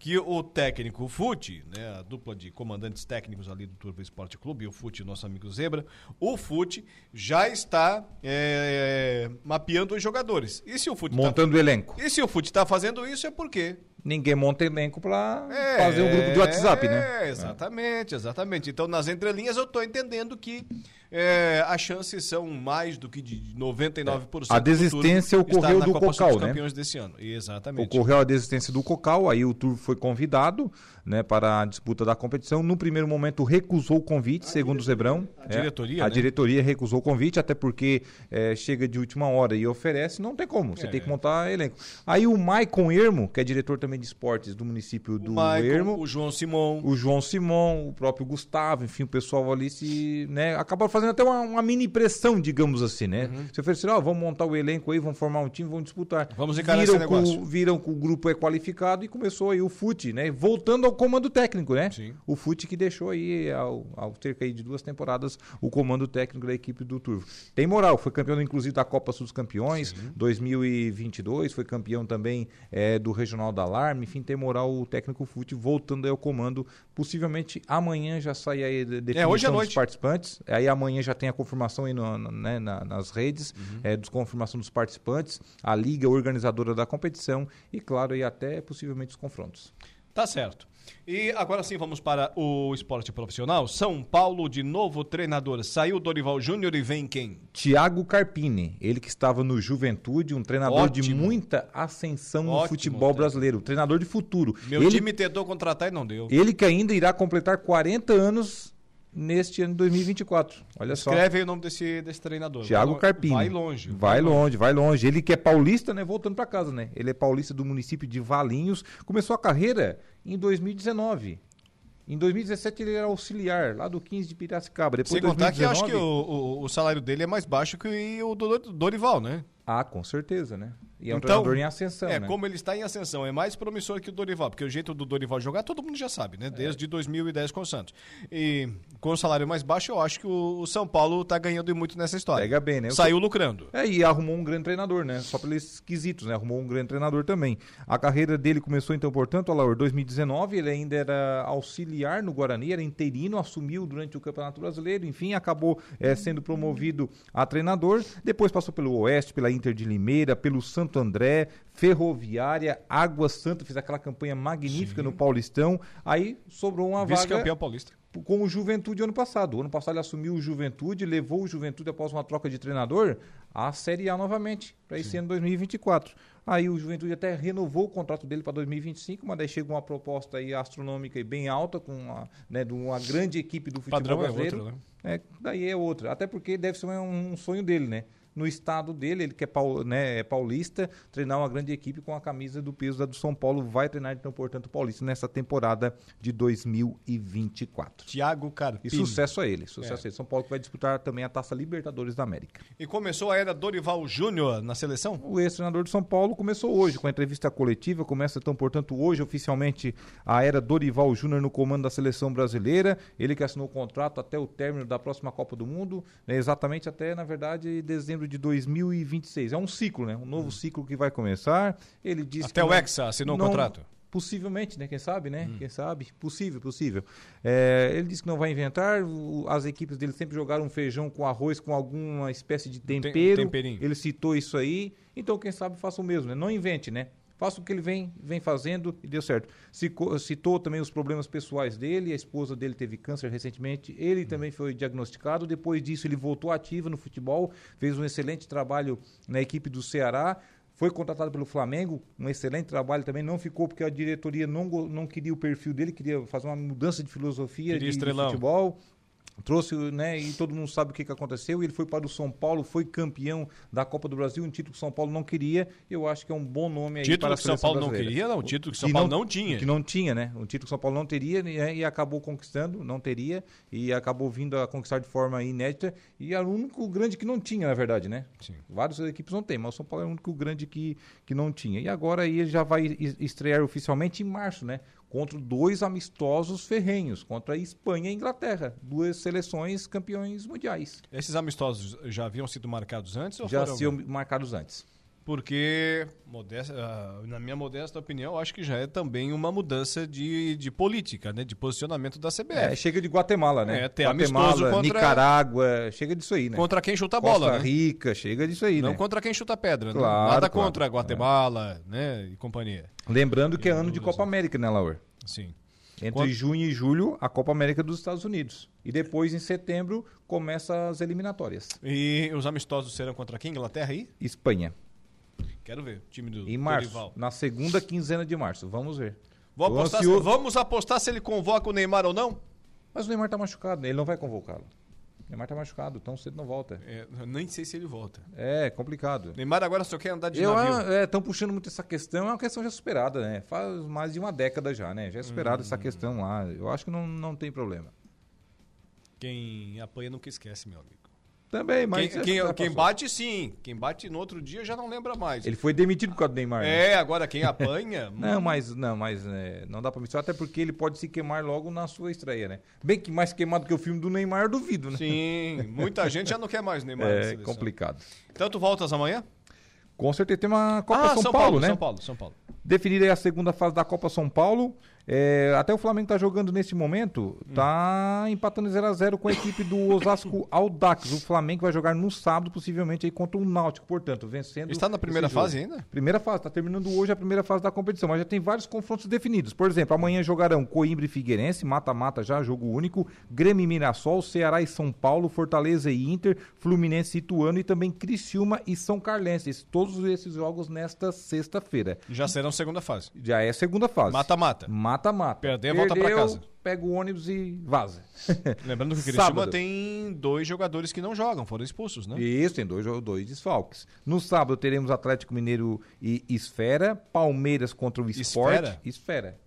que o técnico Fute, né, a dupla de comandantes técnicos ali do Turbo Esporte Clube, o Fute, nosso amigo Zebra, o Fute já está é, mapeando os jogadores. E se o Fute tá montando tá, o elenco? E se o Fute está fazendo isso é porque ninguém monta elenco para é, fazer um grupo de WhatsApp, né? É, exatamente, exatamente. Então nas entrelinhas eu estou entendendo que é, as chances são mais do que de 99%. A desistência ocorreu do Copa Cocal, né? campeões desse ano. Exatamente. Ocorreu a desistência do Cocal, aí o Turvo foi convidado né, para a disputa da competição. No primeiro momento recusou o convite, a segundo o Zebrão. A diretoria, é, A né? diretoria recusou o convite, até porque é, chega de última hora e oferece, não tem como, você é. tem que montar elenco. Aí o Maicon Ermo, que é diretor também também de esportes do município do Michael, Ermo. o João Simon. O João Simon, o próprio Gustavo, enfim, o pessoal ali se, né, acabaram fazendo até uma, uma mini pressão, digamos assim, né? Uhum. Se ofereceram, ó, vamos montar o elenco aí, vamos formar um time, vamos disputar. Vamos encarar viram esse negócio. Com, viram que o grupo é qualificado e começou aí o FUT, né? Voltando ao comando técnico, né? Sim. O FUT que deixou aí, ao, ao cerca aí de duas temporadas, o comando técnico da equipe do Turvo. Tem moral, foi campeão inclusive da Copa Sul dos Campeões, 2022, foi campeão também é, do Regional da Alarme, enfim, tem moral o técnico FUT voltando aí ao comando. Possivelmente amanhã já sai aí a definição É, hoje à dos noite. participantes, aí amanhã já tem a confirmação aí no- no- né, na- nas redes, Uhum. é, dos confirmação dos participantes, a liga organizadora da competição e, claro, aí até possivelmente os confrontos. Tá certo. E agora sim vamos para o esporte profissional. São Paulo de novo treinador. Saiu o Dorival Júnior e vem quem? Thiago Carpini, ele que estava no Juventude, um treinador de Ótimo. muita ascensão no Ótimo, futebol treinador. brasileiro, treinador de futuro. Meu ele, time tentou contratar e não deu. ele que ainda irá completar 40 anos neste ano de 2024. Olha só. Escreve aí o nome desse, desse treinador. Lo- Carpini. Vai longe. Vai longe, vai longe. Ele que é paulista, né? Voltando para casa, né? Ele é paulista do município de Valinhos. Começou a carreira em 2019. Em 2017 ele era auxiliar lá do 15 de Piracicaba. Depois Sem contar que eu acho que 2019 o, o, o salário dele é mais baixo que o do Dorival, né? Ah, com certeza, né? E é um Então, treinador em ascensão, É, né? como ele está em ascensão, é mais promissor que o Dorival, porque o jeito do Dorival jogar todo mundo já sabe, né? Desde 2010 com o Santos. E com o salário mais baixo, eu acho que o, São Paulo está ganhando muito nessa história. Pega bem, né? Saiu lucrando. É, e arrumou um grande treinador, né? Só pelos quesitos, né? Arrumou um grande treinador também. A carreira dele começou, então, portanto, Alaor, 2019, ele ainda era auxiliar no Guarani, era interino, assumiu durante o Campeonato Brasileiro, enfim, acabou eh, sendo promovido a treinador. Depois passou pelo Oeste, pela Inter de Limeira, pelo Santo André, Ferroviária, Água Santa, fez aquela campanha magnífica no Paulistão. Aí sobrou uma vaga Vice-campeão paulista. Com o Juventude ano passado. O ano passado ele assumiu o Juventude, levou o Juventude após uma troca de treinador à Série A novamente, para esse ano 2024. Aí o Juventude até renovou o contrato dele para 2025, mas daí chegou uma proposta aí astronômica e bem alta, com uma, né, de uma grande equipe do futebol padrão é brasileiro. outro, né? É, daí é outra. Até porque deve ser um, um sonho dele, né? No estado dele, ele que é, pau- né, é paulista, treinar uma grande equipe com a camisa do peso da do São Paulo. Vai treinar, então, portanto, paulista nessa temporada de 2024. Thiago Carpini. E sucesso a ele, sucesso É. a ele. São Paulo que vai disputar também a Taça Libertadores da América. E começou a era Dorival Júnior na seleção? O ex-treinador de São Paulo começou hoje com a entrevista coletiva, começa então, portanto, hoje oficialmente a era Dorival Júnior no comando da seleção brasileira. Ele que assinou o contrato até o término da próxima Copa do Mundo, né, exatamente até, na verdade, dezembro de 2026. É um ciclo, né? Um novo ciclo que vai começar. Ele disse Até o Hexa assinou o não- contrato? Possivelmente, né? Quem sabe, né? Quem sabe? Possível, possível. É, ele disse que não vai inventar. o- as equipes dele sempre jogaram feijão com arroz, com alguma espécie de tempero. temperinho. Ele citou isso aí. Então, quem sabe, faça o mesmo, né? Não invente, né? Faça o que ele vem, vem fazendo e deu certo. Cico- Citou também os problemas pessoais dele. A esposa dele teve câncer recentemente. Ele também foi diagnosticado. Depois disso, ele voltou ativo no futebol. Fez um excelente trabalho na equipe do Ceará. Foi contratado pelo Flamengo, um excelente trabalho também. Não ficou porque a diretoria não, não queria o perfil dele, queria fazer uma mudança de filosofia Queria de, de futebol. Trouxe, né, e todo mundo sabe o que, que aconteceu. Ele foi para o São Paulo, foi campeão da Copa do Brasil, um título que o São Paulo não queria. Eu acho que é um bom nome aí Título para a que São Paulo não brasileira. queria, não. Título que São Que Paulo não tinha. Que não tinha, né? Um título que o São Paulo não teria né, e acabou conquistando, não teria, e acabou vindo a conquistar de forma inédita. E era o único grande que não tinha, na verdade, né? Sim. Várias equipes não tem, mas o São Paulo é o único grande que, que não tinha. E agora aí ele já vai es- estrear oficialmente em março, né? Contra dois amistosos ferrenhos, contra a Espanha e a Inglaterra. Duas seleções campeões mundiais. Esses amistosos já haviam sido marcados antes? Ou Já foram- siam marcados antes. Porque, modesta- ah, na minha modesta opinião, acho que já é também uma mudança de, de política, né? De posicionamento da É, CBF. chega de Guatemala, né? É, tem Guatemala, contra- Nicarágua, chega disso aí, né? Contra quem chuta a Costa bola, né? Rica, chega disso aí, Não né? contra quem chuta pedra, né? Claro, Nada claro. contra Guatemala, né? E companhia. Lembrando que é ano de. Copa América, né, Laur? Sim. Entre Quando- junho e julho, a Copa América dos Estados Unidos. E depois, em setembro, começa as eliminatórias. E os amistosos serão contra quem? Inglaterra aí? Espanha, Quero ver. O time do em março. Dorival. Na segunda quinzena de março. Vamos ver. Apostar- vamos apostar se ele convoca o Neymar ou não? Mas o Neymar tá machucado, né? Ele não vai convocá-lo. Neymar tá machucado, tão cedo não volta. É, nem sei se ele volta. É, complicado. Neymar agora só quer andar de Eu, navio. Estão puxando muito essa questão, é uma questão já superada, né? Faz mais de uma década já, né? Já é superada essa questão lá. Eu acho que não, não tem problema. Quem apanha nunca esquece, meu amigo. Também, mas. quem, quem, quem bate, sim. Quem bate no outro dia já não lembra mais. Ele foi demitido por causa do Neymar. né? É, agora quem apanha. <laughs> Não, mas não, mas é, não dá pra mencionar, até porque ele pode se queimar logo na sua estreia, né? Bem que mais queimado que o filme do Neymar, eu duvido, né? Sim, muita <laughs> gente já não quer mais Neymar. na É complicado. Então tu voltas amanhã? Com certeza tem uma Copa ah, São, Paulo, né? São Paulo, São Paulo. Definir aí a segunda fase da Copa São Paulo. É, até o Flamengo tá jogando nesse momento, tá empatando 0 a 0 com a equipe do Osasco <coughs> Aldax. O Flamengo vai jogar no sábado, possivelmente aí contra o Náutico, portanto, vencendo. Está na primeira fase ainda? Primeira fase, tá terminando hoje a primeira fase da competição, mas já tem vários confrontos definidos. Por exemplo, amanhã jogarão Coimbra e Figueirense, mata-mata já, jogo único, Grêmio e Mirassol, Ceará e São Paulo, Fortaleza e Inter, Fluminense e Ituano e também Criciúma e São Carlense. Todos esses jogos nesta sexta-feira. Já serão segunda fase. Já é segunda fase. Mata-mata. Mata-mata. Perder, volta Perdeu, casa. Pega o ônibus e vaza. <laughs> Lembrando que o Criciúma Sábado. tem dois jogadores que não jogam, foram expulsos, né? Isso, tem dois, dois desfalques. No sábado teremos Atlético Mineiro e Esfera, Palmeiras contra o Esporte. Esfera? Esfera.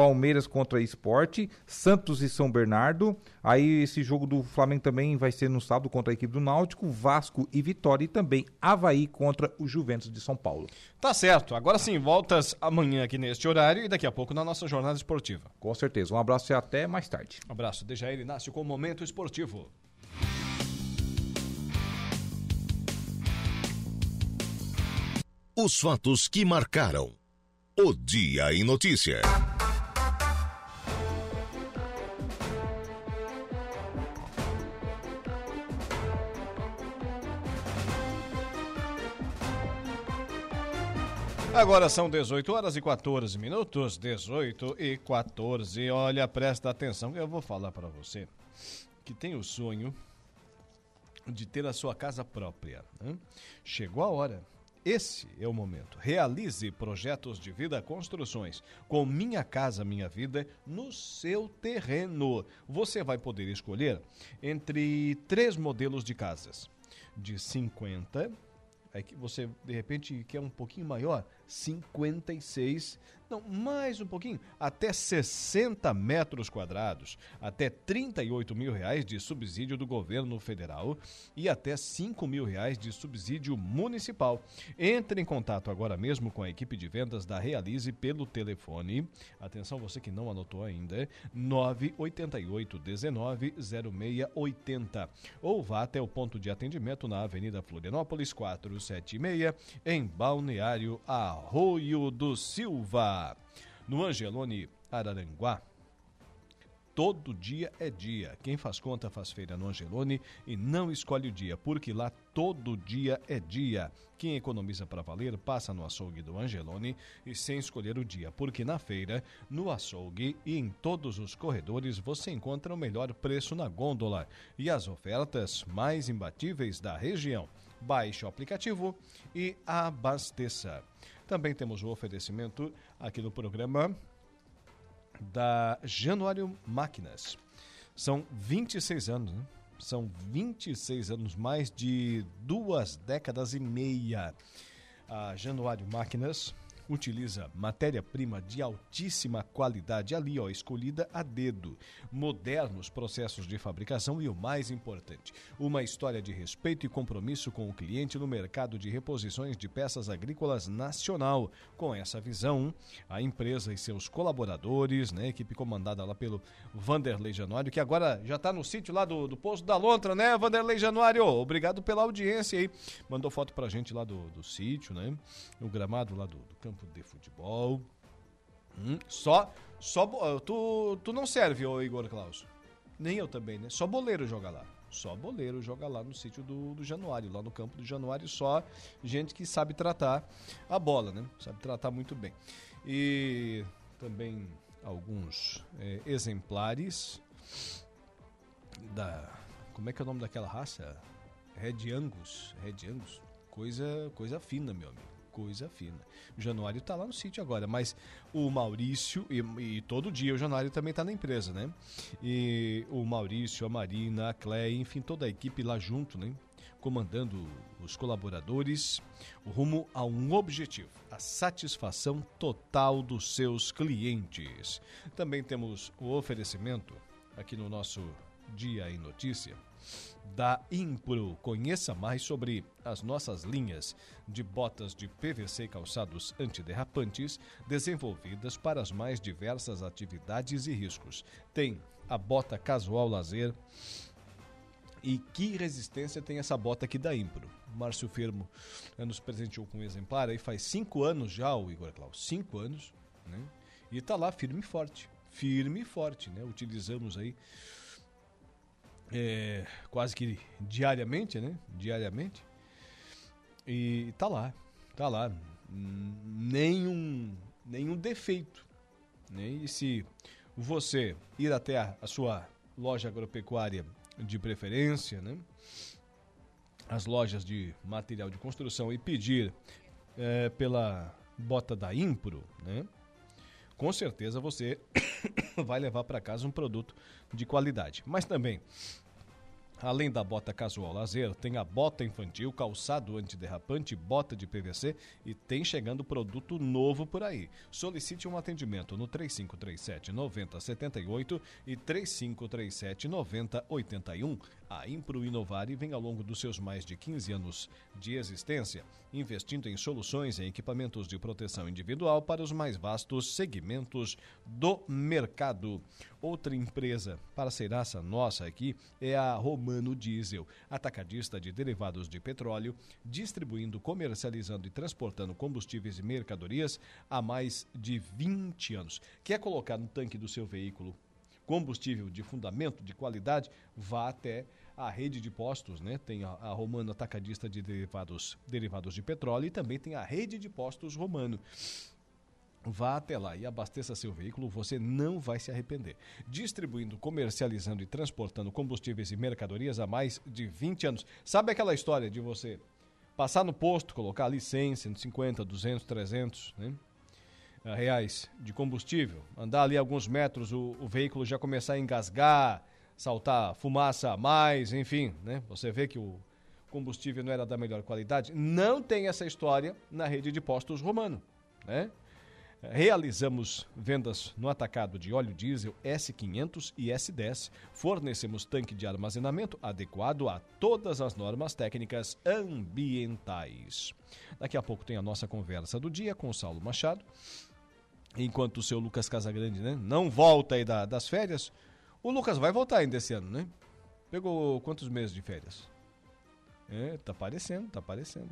Palmeiras contra Esporte, Santos e São Bernardo. Aí esse jogo do Flamengo também vai ser no sábado contra a equipe do Náutico, Vasco e Vitória e também Havaí contra o Juventus de São Paulo. Tá certo. Agora sim, voltas amanhã aqui neste horário e daqui a pouco na nossa jornada esportiva. Com certeza. Um abraço e até mais tarde. Um abraço. Dejair Inácio com o Momento Esportivo. Os fatos que marcaram o Dia em Notícia. Agora são 18 horas e 14 minutos, 18 e 14. Olha, presta atenção que eu vou falar para você que tem o sonho de ter a sua casa própria. né? Chegou a hora. Esse é o momento. Realize projetos de vida construções com Minha Casa Minha Vida no seu terreno. Você vai poder escolher entre três modelos de casas. De 50, Aí que você de repente quer um pouquinho maior, 56, não, mais um pouquinho, até 60 metros quadrados, até 38 mil reais de subsídio do governo federal e até 5 mil reais de subsídio municipal. Entre em contato agora mesmo com a equipe de vendas da Realize pelo telefone. Atenção, você que não anotou ainda, 988 19 0680 ou vá até o ponto de atendimento na Avenida Florianópolis 476, em Balneário Arroio do Silva. No Angelone Araranguá, todo dia é dia. Quem faz conta faz feira no Angelone e não escolhe o dia, porque lá todo dia é dia. Quem economiza para valer passa no açougue do Angelone e sem escolher o dia, porque na feira, no açougue e em todos os corredores você encontra o melhor preço na gôndola e as ofertas mais imbatíveis da região. Baixe o aplicativo e abasteça. Também temos o oferecimento aqui do programa da Januário Máquinas. São 26 anos, né? São 26 anos, mais de duas décadas e meia. A Januário Máquinas utiliza matéria-prima de altíssima qualidade ali, ó, escolhida a dedo, modernos processos de fabricação e o mais importante, uma história de respeito e compromisso com o cliente no mercado de reposições de peças agrícolas nacional. Com essa visão, a empresa e seus colaboradores, né, equipe comandada lá pelo Vanderlei Januário, que agora já está no sítio lá do, do Poço da Lontra, né, Vanderlei Januário? Obrigado pela audiência aí. Mandou foto pra gente lá do, do sítio, né? O gramado lá do, do campo de futebol. Hum, só, só bo- tu, tu não serve, ô Igor Klaus. Nem eu também, né? Só boleiro joga lá. Só boleiro joga lá no sítio do, do Januário, lá no campo do Januário, só gente que sabe tratar a bola, né? Sabe tratar muito bem. E também alguns eh, exemplares da. Como é que é o nome daquela raça? Red Angus. Red Angus. Coisa, coisa fina, meu amigo. Coisa fina. O Januário está lá no sítio agora, mas o Maurício, e, e todo dia o Januário também está na empresa, né? E o Maurício, a Marina, a Cleia, enfim, toda a equipe lá junto, né? Comandando os colaboradores, rumo a um objetivo: a satisfação total dos seus clientes. Também temos o oferecimento aqui no nosso Dia em Notícia da Impro. Conheça mais sobre as nossas linhas de botas de PVC e calçados antiderrapantes desenvolvidas para as mais diversas atividades e riscos. Tem a bota casual lazer. E que resistência tem essa bota aqui da Impro? Márcio Firmo nos presenteou com um exemplar aí faz cinco anos já, o Igor Klaus. Cinco anos, né? E está lá firme e forte. Firme e forte, né? Utilizamos aí é, quase que diariamente, né? Diariamente. E tá lá, tá lá. Nenhum, nenhum defeito. Né? E se você ir até a, a sua loja agropecuária de preferência, né? as lojas de material de construção e pedir é, pela bota da Impro, né? com certeza você <laughs> vai levar para casa um produto de qualidade. Mas também Além da bota casual lazer, tem a bota infantil, calçado antiderrapante, bota de PVC e tem chegando produto novo por aí. Solicite um atendimento no 3537 9078 e 3537 9081. A Impro Inovare vem ao longo dos seus mais de 15 anos de existência, investindo em soluções e equipamentos de proteção individual para os mais vastos segmentos do mercado. Outra empresa parceiraça nossa aqui é a Romano Diesel, atacadista de derivados de petróleo, distribuindo, comercializando e transportando combustíveis e mercadorias há mais de 20 anos. Quer colocar no tanque do seu veículo combustível de fundamento, de qualidade, vá até a rede de postos, né? Tem a, a Romano Atacadista de derivados, derivados de petróleo e também tem a rede de postos Romano. Vá até lá e abasteça seu veículo, você não vai se arrepender. Distribuindo, comercializando e transportando combustíveis e mercadorias há mais de 20 anos. Sabe aquela história de você passar no posto, colocar ali 100, 150, 200, 300 né? reais de combustível, andar ali alguns metros, o, o veículo já começar a engasgar, saltar fumaça a mais, enfim, né? Você vê que o combustível não era da melhor qualidade. Não tem essa história na rede de postos romano, né? Realizamos vendas no atacado de óleo diesel S500 e S10. Fornecemos tanque de armazenamento adequado a todas as normas técnicas ambientais. Daqui a pouco tem a nossa conversa do dia com o Saulo Machado. Enquanto o seu Lucas Casagrande né, não volta aí da, das férias, o Lucas vai voltar ainda esse ano, né? Pegou quantos meses de férias? É, tá aparecendo, tá aparecendo.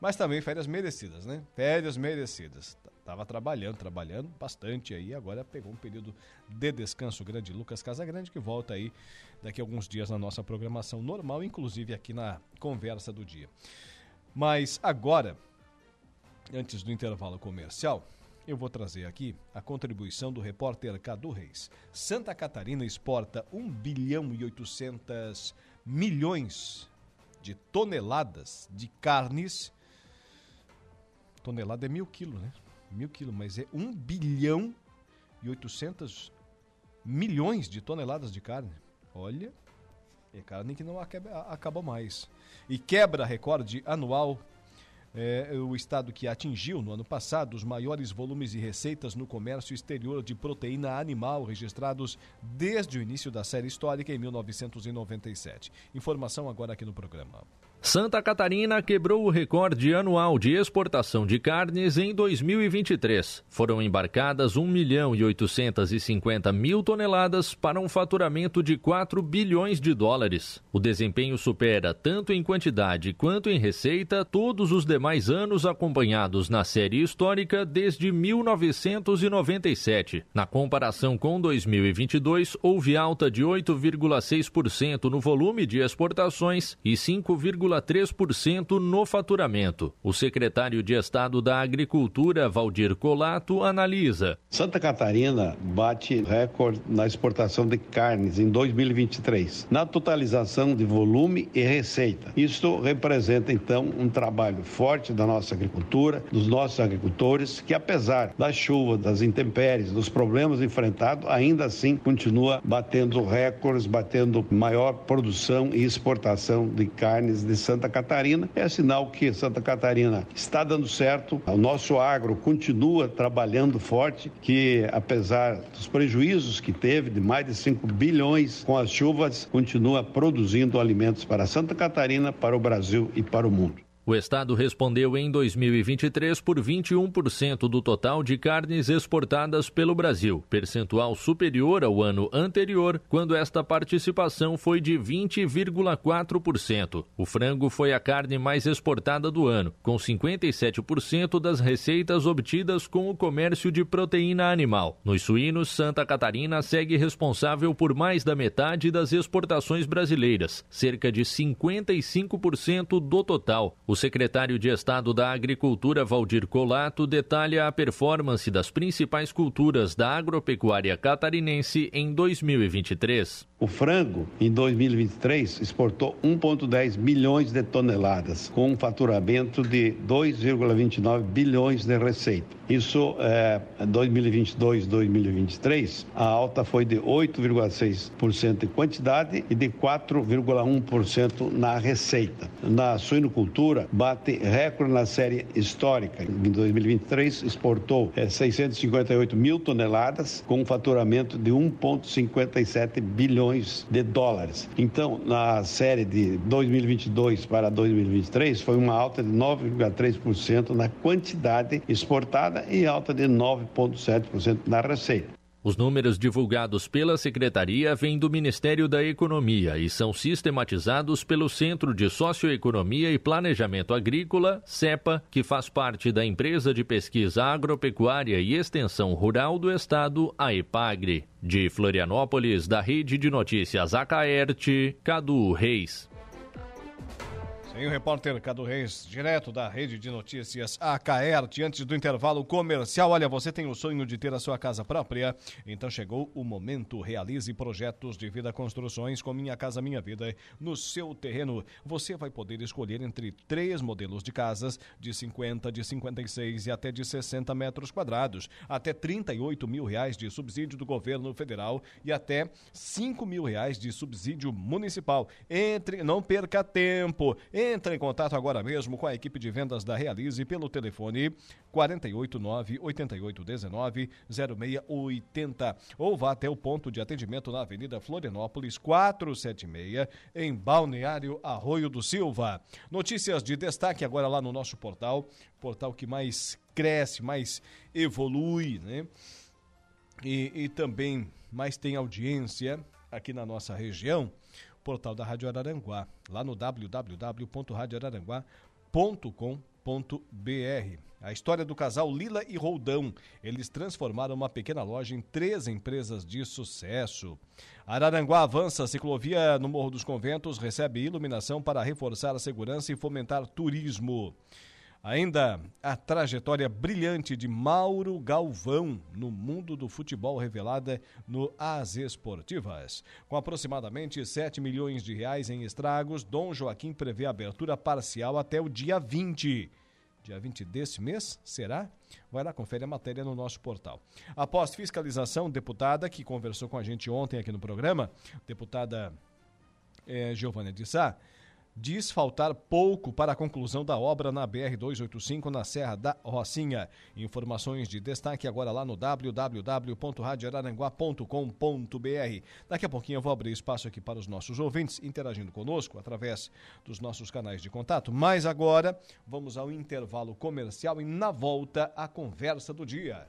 Mas também férias merecidas, né? Férias merecidas. Tava trabalhando, trabalhando bastante aí, agora pegou um período de descanso grande. Lucas Casagrande que volta aí daqui a alguns dias na nossa programação normal, inclusive aqui na conversa do dia. Mas agora, antes do intervalo comercial, eu vou trazer aqui a contribuição do repórter Cadu Reis. Santa Catarina exporta 1 bilhão e 800 milhões de toneladas de carnes. Tonelada é mil quilos, né? mil quilos, mas é 1 bilhão e 800 milhões de toneladas de carne. Olha, é carne que não acaba, mais. E quebra recorde anual é, o estado que atingiu no ano passado os maiores volumes de receitas no comércio exterior de proteína animal registrados desde o início da série histórica em 1997. Informação agora aqui no programa. Santa Catarina quebrou o recorde anual de exportação de carnes em 2023. Foram embarcadas 1 milhão e 850 mil toneladas para um faturamento de 4 bilhões de dólares. O desempenho supera, tanto em quantidade quanto em receita, todos os demais anos acompanhados na série histórica desde 1997. Na comparação com 2022, houve alta de 8,6% no volume de exportações e 5, 2,3% no faturamento. O secretário de Estado da Agricultura, Valdir Colato, analisa. Santa Catarina bate recorde na exportação de carnes em 2023, na totalização de volume e receita. Isso representa, então, um trabalho forte da nossa agricultura, dos nossos agricultores, que apesar da chuva, das intempéries, dos problemas enfrentados, ainda assim continua batendo recordes, batendo maior produção e exportação de carnes de Santa Catarina. É sinal que Santa Catarina está dando certo, o nosso agro continua trabalhando forte, que apesar dos prejuízos que teve de mais de 5 bilhões com as chuvas, continua produzindo alimentos para Santa Catarina, para o Brasil e para o mundo. O Estado respondeu em 2023 por 21% do total de carnes exportadas pelo Brasil, percentual superior ao ano anterior, quando esta participação foi de 20,4%. O frango foi a carne mais exportada do ano, com 57% das receitas obtidas com o comércio de proteína animal. Nos suínos, Santa Catarina segue responsável por mais da metade das exportações brasileiras, cerca de 55% do total. O secretário de Estado da Agricultura, Valdir Colato, detalha a performance das principais culturas da agropecuária catarinense em 2023. O frango, em 2023, exportou 1,10 milhões de toneladas, com um faturamento de 2,29 bilhões de receita. Isso, é, 2022-2023, a alta foi de 8,6% em quantidade e de 4,1% na receita. Na suinocultura, bate recorde na série histórica. Em 2023, exportou é, 658 mil toneladas, com um faturamento de 1,57 bilhões de dólares. Então, na série de 2022 para 2023, foi uma alta de 9,3% na quantidade exportada e alta de 9,7% na receita. Os números divulgados pela Secretaria vêm do Ministério da Economia e são sistematizados pelo Centro de Socioeconomia e Planejamento Agrícola, CEPA, que faz parte da Empresa de Pesquisa Agropecuária e Extensão Rural do Estado, a EPAGRE. De Florianópolis, da Rede de Notícias Acaerte, Cadu Reis. Tem o repórter Cadu Reis, direto da rede de notícias AKR, antes do intervalo comercial. Olha, você tem o sonho de ter a sua casa própria? Então chegou o momento. Realize projetos de vida construções com Minha Casa Minha Vida no seu terreno. Você vai poder escolher entre três modelos de casas de 50, de 56 e até de 60 metros quadrados, até 38 mil reais de subsídio do governo federal e até 5 mil reais de subsídio municipal. Entre, não perca tempo. Entre em contato agora mesmo com a equipe de vendas da Realize pelo telefone 489 8819 0680 ou vá até o ponto de atendimento na Avenida Florianópolis 476 em Balneário Arroio do Silva. Notícias de destaque agora lá no nosso portal, portal que mais cresce, mais evolui, né? E, e também mais tem audiência aqui na nossa região portal da Rádio Araranguá, lá no www.radioararanguá.com.br. A história do casal Lila e Roldão. Eles transformaram uma pequena loja em três empresas de sucesso. Araranguá avança. A ciclovia no Morro dos Conventos recebe iluminação para reforçar a segurança e fomentar turismo. Ainda a trajetória brilhante de Mauro Galvão no mundo do futebol revelada no As Esportivas. Com aproximadamente 7 milhões de reais em estragos, Dom Joaquim prevê abertura parcial até o dia 20. Dia 20 desse mês, será? Vai lá, confere a matéria no nosso portal. Após fiscalização, deputada que conversou com a gente ontem aqui no programa, deputada é, Giovânia de Sá, diz faltar pouco para a conclusão da obra na BR-285 na Serra da Rocinha. Informações de destaque agora lá no www.radioararanguá.com.br. Daqui a pouquinho eu vou abrir espaço aqui para os nossos ouvintes interagindo conosco através dos nossos canais de contato. Mas agora vamos ao intervalo comercial e na volta a conversa do dia.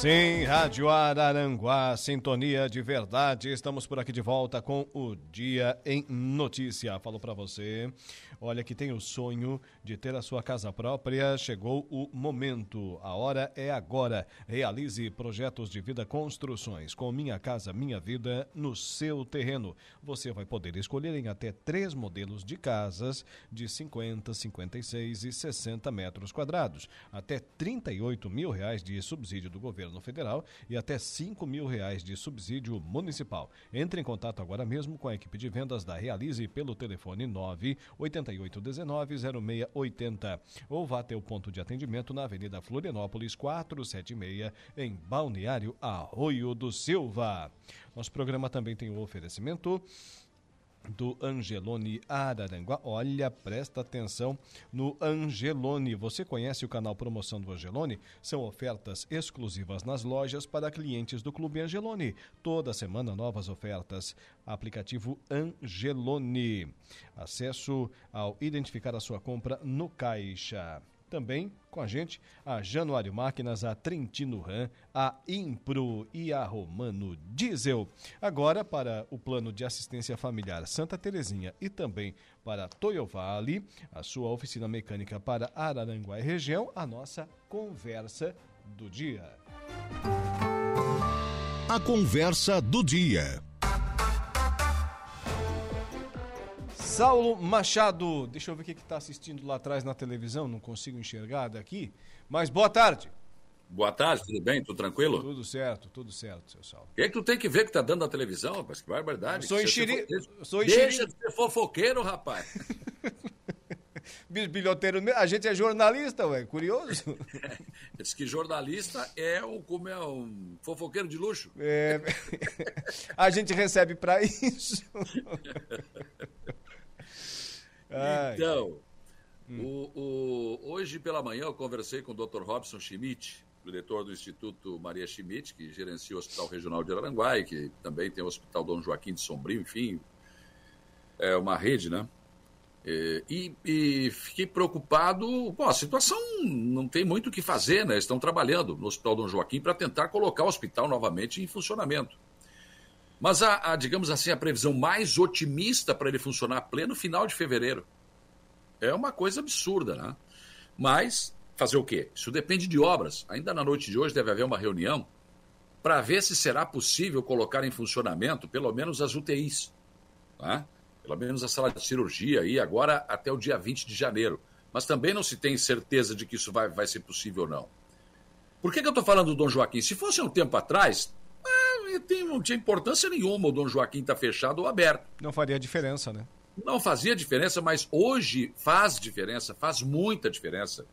Sim, Rádio Araranguá, sintonia de verdade. Estamos por aqui de volta com o Dia em Notícia. Falo para você, olha que tem o sonho de ter a sua casa própria. Chegou o momento. A hora é agora. Realize projetos de vida construções com Minha Casa Minha Vida no seu terreno. Você vai poder escolher em até três modelos de casas de 50, 56 e 60 metros quadrados. Até 38 mil reais de subsídio do governo governo federal e até 5 mil reais de subsídio municipal. Entre em contato agora mesmo com a equipe de vendas da Realize pelo telefone 98819 0680 ou vá até o ponto de atendimento na Avenida Florianópolis 476 em Balneário Arroio do Silva. Nosso programa também tem o oferecimento do Angelone Araranguá. Olha, presta atenção no Angelone. Você conhece o canal Promoção do Angelone? São ofertas exclusivas nas lojas para clientes do Clube Angelone. Toda semana novas ofertas. Aplicativo Angelone. Acesso ao identificar a sua compra no caixa. Também com a gente a Januário Máquinas, a Trentino Ram, a Impro e a Romano Diesel. Agora, para o plano de assistência familiar Santa Terezinha e também para Toyo Vale, a sua oficina mecânica para Araranguá e região, a nossa conversa do dia. A conversa do dia. Saulo Machado, deixa eu ver o que está assistindo lá atrás na televisão, não consigo enxergar daqui. Mas boa tarde. Boa tarde, tudo bem? Tudo tranquilo? Tudo certo, tudo certo, seu Saulo. O que, é que tu tem que ver que tá dando na televisão, rapaz? Que barbaridade. Eu sou enxeri... Sou Deixa de ser fofoqueiro, rapaz. <laughs> Bilhoteiro, a gente é jornalista, ué, curioso. <laughs> Diz que jornalista é o como é um fofoqueiro de luxo. É, <laughs> a gente recebe para isso. Então, hum. o, o, hoje pela manhã eu conversei com o Dr. Robson Schmidt, diretor do Instituto Maria Schmidt, que gerencia o Hospital Regional de Araranguá e que também tem o Hospital Dom Joaquim de Sombrio, enfim, é uma rede, né? E, e, fiquei preocupado. Bom, a situação não tem muito o que fazer, né? Estão trabalhando no Hospital Dom Joaquim para tentar colocar o hospital novamente em funcionamento. Mas a, a, digamos assim, a previsão mais otimista para ele funcionar pleno final de fevereiro. É uma coisa absurda, né? Mas fazer o quê? Isso depende de obras. Ainda na noite de hoje deve haver uma reunião para ver se será possível colocar em funcionamento pelo menos as UTIs. Tá? Pelo menos a sala de cirurgia aí agora até o dia 20 de janeiro. Mas também não se tem certeza de que isso vai, vai ser possível ou não. Por que, que eu estou falando do Dom Joaquim? Se fosse um tempo atrás, tem, não tinha importância nenhuma o Dom Joaquim estar tá fechado ou aberto. Não faria diferença, né? Não fazia diferença, mas hoje faz diferença, faz muita diferença.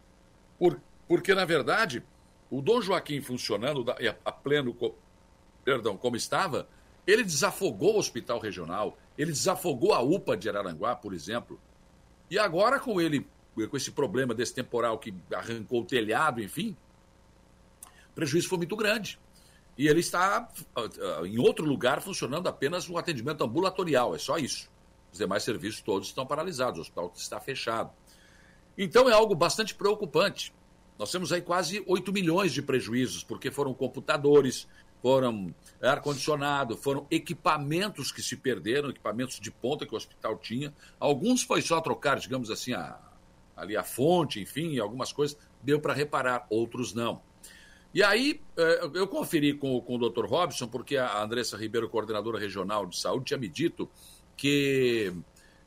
Por, porque, na verdade, o Dom Joaquim funcionando a pleno, perdão, como estava, ele desafogou o hospital regional, ele desafogou a UPA de Araranguá, por exemplo. E agora, com ele, com esse problema desse temporal que arrancou o telhado, enfim, o prejuízo foi muito grande. E ele está uh, em outro lugar funcionando apenas um atendimento ambulatorial, é só isso. Os demais serviços todos estão paralisados, o hospital está fechado. Então é algo bastante preocupante. Nós temos aí quase 8 milhões de prejuízos, porque foram computadores, foram ar-condicionado, foram equipamentos que se perderam, equipamentos de ponta que o hospital tinha. Alguns foi só trocar, digamos assim, a, ali a fonte, enfim, algumas coisas deu para reparar, outros não. E aí, eh, eu conferi com, com o Dr. Robson, porque a Andressa Ribeiro, coordenadora regional de saúde, tinha me dito que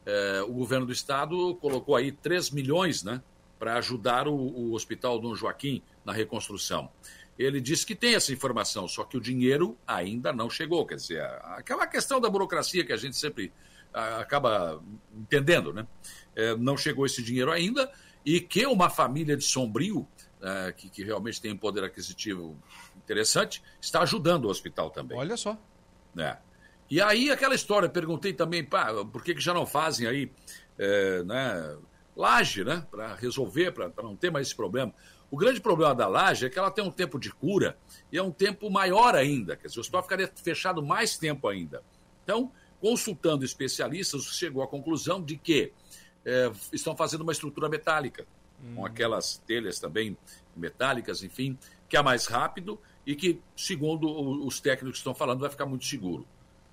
eh, o governo do estado colocou aí 3 milhões né, para ajudar o, o Hospital Dom Joaquim na reconstrução. Ele disse que tem essa informação, só que o dinheiro ainda não chegou. Quer dizer, aquela questão da burocracia que a gente sempre acaba entendendo, né? É, não chegou esse dinheiro ainda e que uma família de Sombrio é, que, que, realmente tem um poder aquisitivo interessante, está ajudando o hospital também. Olha só. É. E aí, aquela história, perguntei também, pá, por que, que já não fazem aí, é, né, laje, né, para resolver, para não ter mais esse problema. O grande problema da laje é que ela tem um tempo de cura e é um tempo maior ainda, quer dizer, o hospital ficaria fechado mais tempo ainda. Então, consultando especialistas, chegou à conclusão de que é, estão fazendo uma estrutura metálica com aquelas telhas também metálicas, enfim, que é mais rápido e que, segundo os técnicos estão falando, vai ficar muito seguro.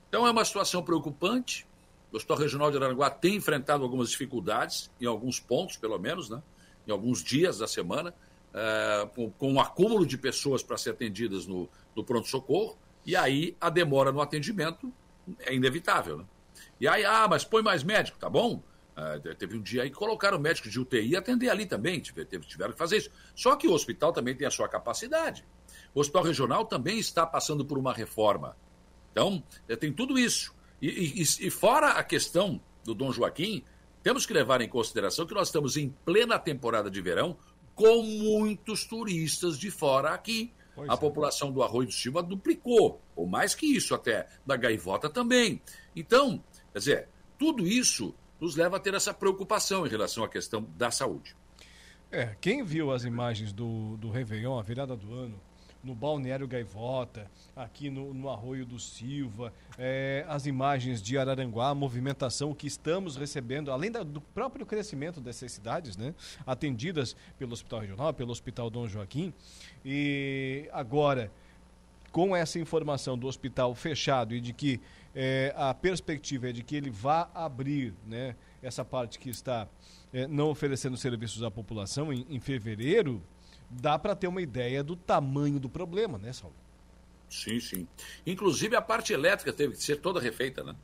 Então é uma situação preocupante. O Hospital Regional de Araranguá tem enfrentado algumas dificuldades, em alguns pontos, pelo menos, né? em alguns dias da semana, é, com, com um acúmulo de pessoas para ser atendidas no, no pronto-socorro, e aí a demora no atendimento é inevitável. Né? E aí, ah, mas põe mais médico, tá bom? Uh, teve um dia aí que colocaram médico de UTI atender ali também, tiveram que fazer isso. Só que o hospital também tem a sua capacidade. O hospital regional também está passando por uma reforma. Então, eh, tem tudo isso. E, e, e fora a questão do Dom Joaquim, temos que levar em consideração que nós estamos em plena temporada de verão com muitos turistas de fora aqui. Pois a é. população do Arroio do Silva duplicou, ou mais que isso até, da Gaivota também. Então, quer dizer, tudo isso nos leva a ter essa preocupação em relação à questão da saúde. É, quem viu as imagens do, do Réveillon, a virada do ano, no Balneário Gaivota, aqui no, no Arroio do Silva, é, as imagens de Araranguá, a movimentação que estamos recebendo, além da, do próprio crescimento dessas cidades, né, atendidas pelo Hospital Regional, pelo Hospital Dom Joaquim, e agora, com essa informação do hospital fechado e de que é, a perspectiva é de que ele vá abrir né, essa parte que está é, não oferecendo serviços à população em, em fevereiro, dá para ter uma ideia do tamanho do problema, né, Saulo? Sim, sim. Inclusive a parte elétrica teve que ser toda refeita, né?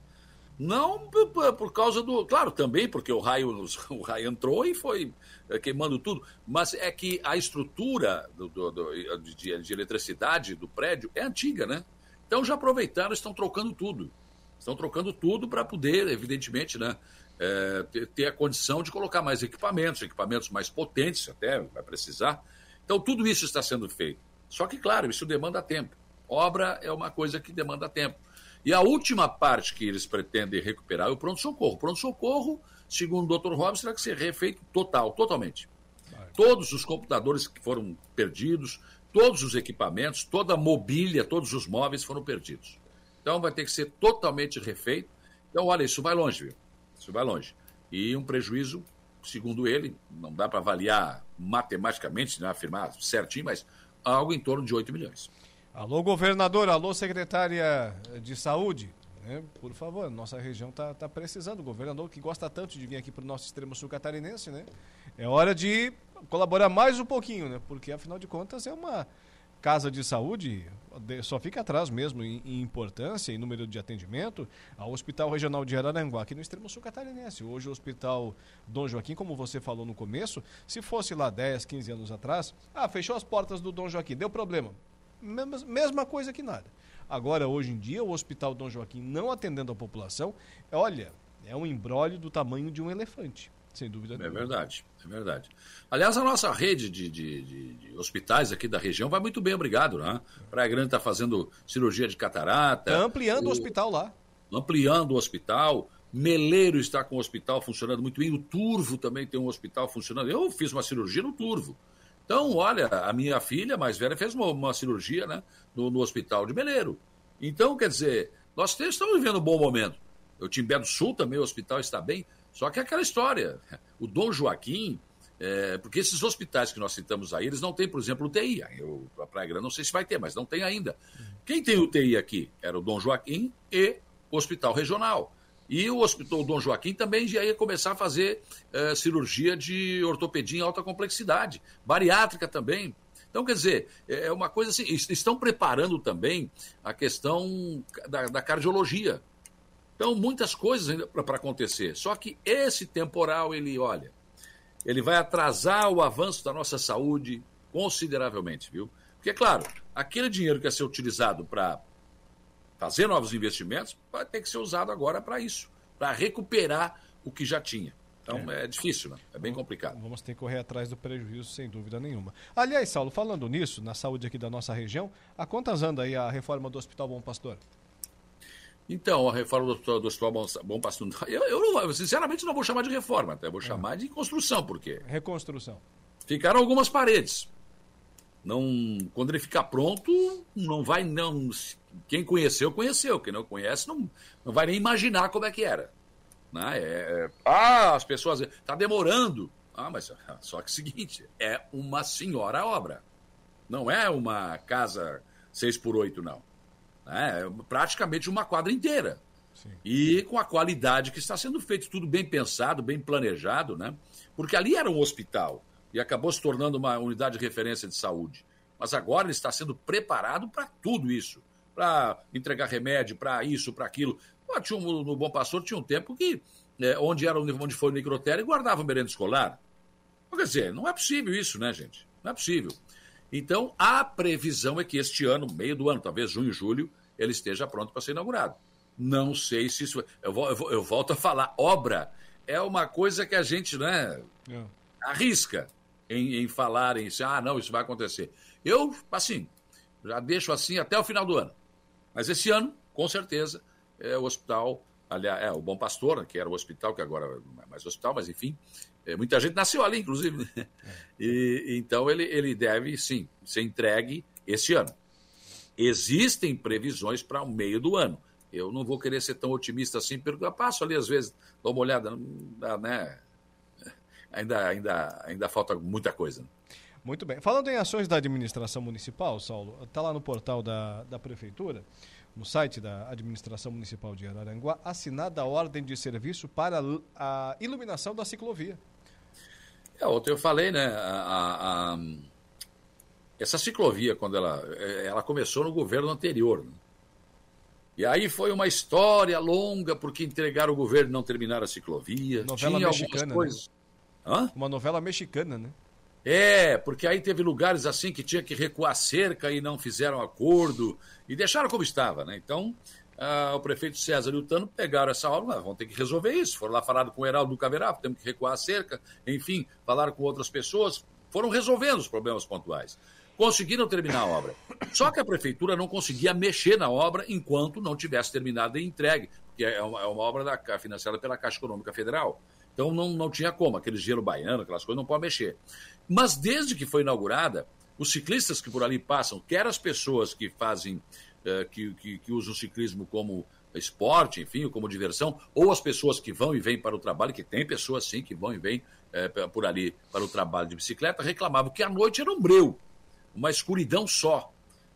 Não por causa do. Claro, também porque o raio, <laughs> o raio entrou e foi é, queimando tudo, mas é que a estrutura do, do, do de, de, eletricidade do prédio é antiga, né? Então já aproveitaram, estão trocando tudo. Estão trocando tudo para poder, evidentemente, né, é, ter, ter, a condição de colocar mais equipamentos, equipamentos mais potentes até, vai precisar. Então, tudo isso está sendo feito. Só que, claro, isso demanda tempo. Obra é uma coisa que demanda tempo. E a última parte que eles pretendem recuperar é o pronto-socorro. O pronto-socorro, segundo o Dr. Robson, terá que ser refeito total, totalmente. Todos os computadores que foram perdidos, todos os equipamentos, toda a mobília, todos os móveis foram perdidos. Então vai ter que ser totalmente refeito. Então, olha, isso vai longe, viu? Isso vai longe. E um prejuízo, segundo ele, não dá para avaliar matematicamente, né, afirmar certinho, mas algo em torno de 8 milhões. Alô, governador, alô, secretária de saúde. Né? Por favor, nossa região está tá precisando. O governador que gosta tanto de vir aqui para o nosso extremo sul catarinense, né? É hora de colaborar mais um pouquinho, né? Porque afinal de contas é uma casa de saúde só fica atrás mesmo em, em importância e número de atendimento ao Hospital Regional de Araranguá, aqui no extremo sul catarinense. Hoje o Hospital Dom Joaquim, como você falou no começo, se fosse lá 10, 15 anos atrás, ah, fechou as portas do Dom Joaquim, deu problema. Mesma coisa que nada. Agora, hoje em dia, o Hospital Dom Joaquim não atendendo a população, olha, é um embrólio do tamanho de um elefante. Sem dúvida é nenhuma. É verdade, é verdade. Aliás, a nossa rede de, de, de, de hospitais aqui da região vai muito bem, obrigado. Né? Praia Grande está fazendo cirurgia de catarata. Está ampliando o, o hospital lá. Ampliando o hospital. Meleiro está com o hospital funcionando muito bem. O Turvo também tem um hospital funcionando. Eu fiz uma cirurgia no Turvo. Então, olha, a minha filha mais velha fez uma, uma cirurgia né, no, no, hospital de Meleiro. Então, quer dizer, nós estamos vivendo um bom momento. O Timbé do Sul também, o hospital está bem. Só que é aquela história. O Dom Joaquim, é, porque esses hospitais que nós citamos aí, eles não têm, por exemplo, UTI. Eu, a Praia Grande não sei se vai ter, mas não tem ainda. Quem tem UTI aqui era o Dom Joaquim e o Hospital Regional. E o Hospital Dom Joaquim também já ia começar a fazer é, cirurgia de ortopedia em alta complexidade, bariátrica também. Então, quer dizer, é uma coisa assim, estão preparando também a questão da, da cardiologia. Então, muitas coisas ainda para acontecer. Só que esse temporal, ele, olha, ele vai atrasar o avanço da nossa saúde consideravelmente, viu? Porque, claro, aquele dinheiro que ia ser utilizado para fazer novos investimentos vai ter que ser usado agora para isso, para recuperar o que já tinha. Então é, é difícil, né? é bem complicado. Vamos ter que correr atrás do prejuízo, sem dúvida nenhuma. Aliás, Saulo, falando nisso, na saúde aqui da nossa região, a quantas anda aí a reforma do Hospital Bom Pastor? Então, a reforma do, do Hospital Bom, Bom Pastor. Eu, eu, sinceramente não vou chamar de reforma, até vou é. chamar de construção, porque. Reconstrução. Ficaram algumas paredes. Não, quando ele ficar pronto, não vai não. Quem conheceu, conheceu. Quem não conhece, não, não vai nem imaginar como é que era. Né? É, é, ah, as pessoas. Está demorando. Ah, mas <laughs> só que é o seguinte: é uma senhora obra. Não é uma casa 6 por 8 não. É praticamente uma quadra inteira. Sim. E com a qualidade que está sendo feito, tudo bem pensado, bem planejado, né? Porque ali era um hospital e acabou se tornando uma unidade de referência de saúde. Mas agora ele está sendo preparado para tudo isso para entregar remédio, para isso, para aquilo. Tinha um, no Bom Pastor tinha um tempo que, é, onde, era, onde foi o necrotério, guardava merenda escolar. Quer dizer, não é possível isso, né, gente? Não é possível. Então, a previsão é que este ano, meio do ano, talvez junho, julho, ele esteja pronto para ser inaugurado. Não sei se isso. Eu, vou, eu, vou, eu, volto a falar, obra é uma coisa que a gente né, é. arrisca em, em falar em ah, não, isso vai acontecer. Eu, assim, já deixo assim até o final do ano. Mas esse ano, com certeza, é o hospital, aliás, é o Bom Pastor, que era o hospital, que agora não é mais hospital, mas enfim, é, muita gente nasceu ali, inclusive. Né? E, então ele, ele deve, sim, ser entregue esse ano. Existem previsões para o meio do ano. Eu não vou querer ser tão otimista assim, porque eu passo ali às vezes, dou uma olhada, né? Ainda, ainda, ainda falta muita coisa. Né? Muito bem. Falando em ações da administração municipal, Saulo, está lá no portal da, da Prefeitura, no site da Administração Municipal de Araranguá, assinada a ordem de serviço para a iluminação da ciclovia. É, ontem eu falei, né? A, a, essa ciclovia, quando ela, é, ela começou no governo anterior. Né? E aí foi uma história longa, porque entregaram o governo e não terminaram a ciclovia. Novela Tinha mexicana. Né? Coisas... Né? Uma novela mexicana, né? É, porque aí teve lugares assim que tinha que recuar a cerca e não fizeram acordo e deixaram como estava, né? Então, ah, o prefeito César e o Tano pegaram essa obra, vão ter que resolver isso. Foram lá falar com o Heraldo do Caverá, temos que recuar a cerca, enfim, falaram com outras pessoas, foram resolvendo os problemas pontuais. Conseguiram terminar a obra. Só que a prefeitura não conseguia mexer na obra enquanto não tivesse terminado e entregue, porque é uma, é uma obra da, financiada pela Caixa Econômica Federal. Então não, não tinha como, aquele gelo baiano, aquelas coisas, não pode mexer. Mas desde que foi inaugurada, os ciclistas que por ali passam, quer as pessoas que fazem, uh, que, que, que, usam o ciclismo como esporte, enfim, como diversão, ou as pessoas que vão e vêm para o trabalho, que tem pessoas sim que vão e vêm uh, por ali para o trabalho de bicicleta, reclamavam que a noite era um breu, uma escuridão só.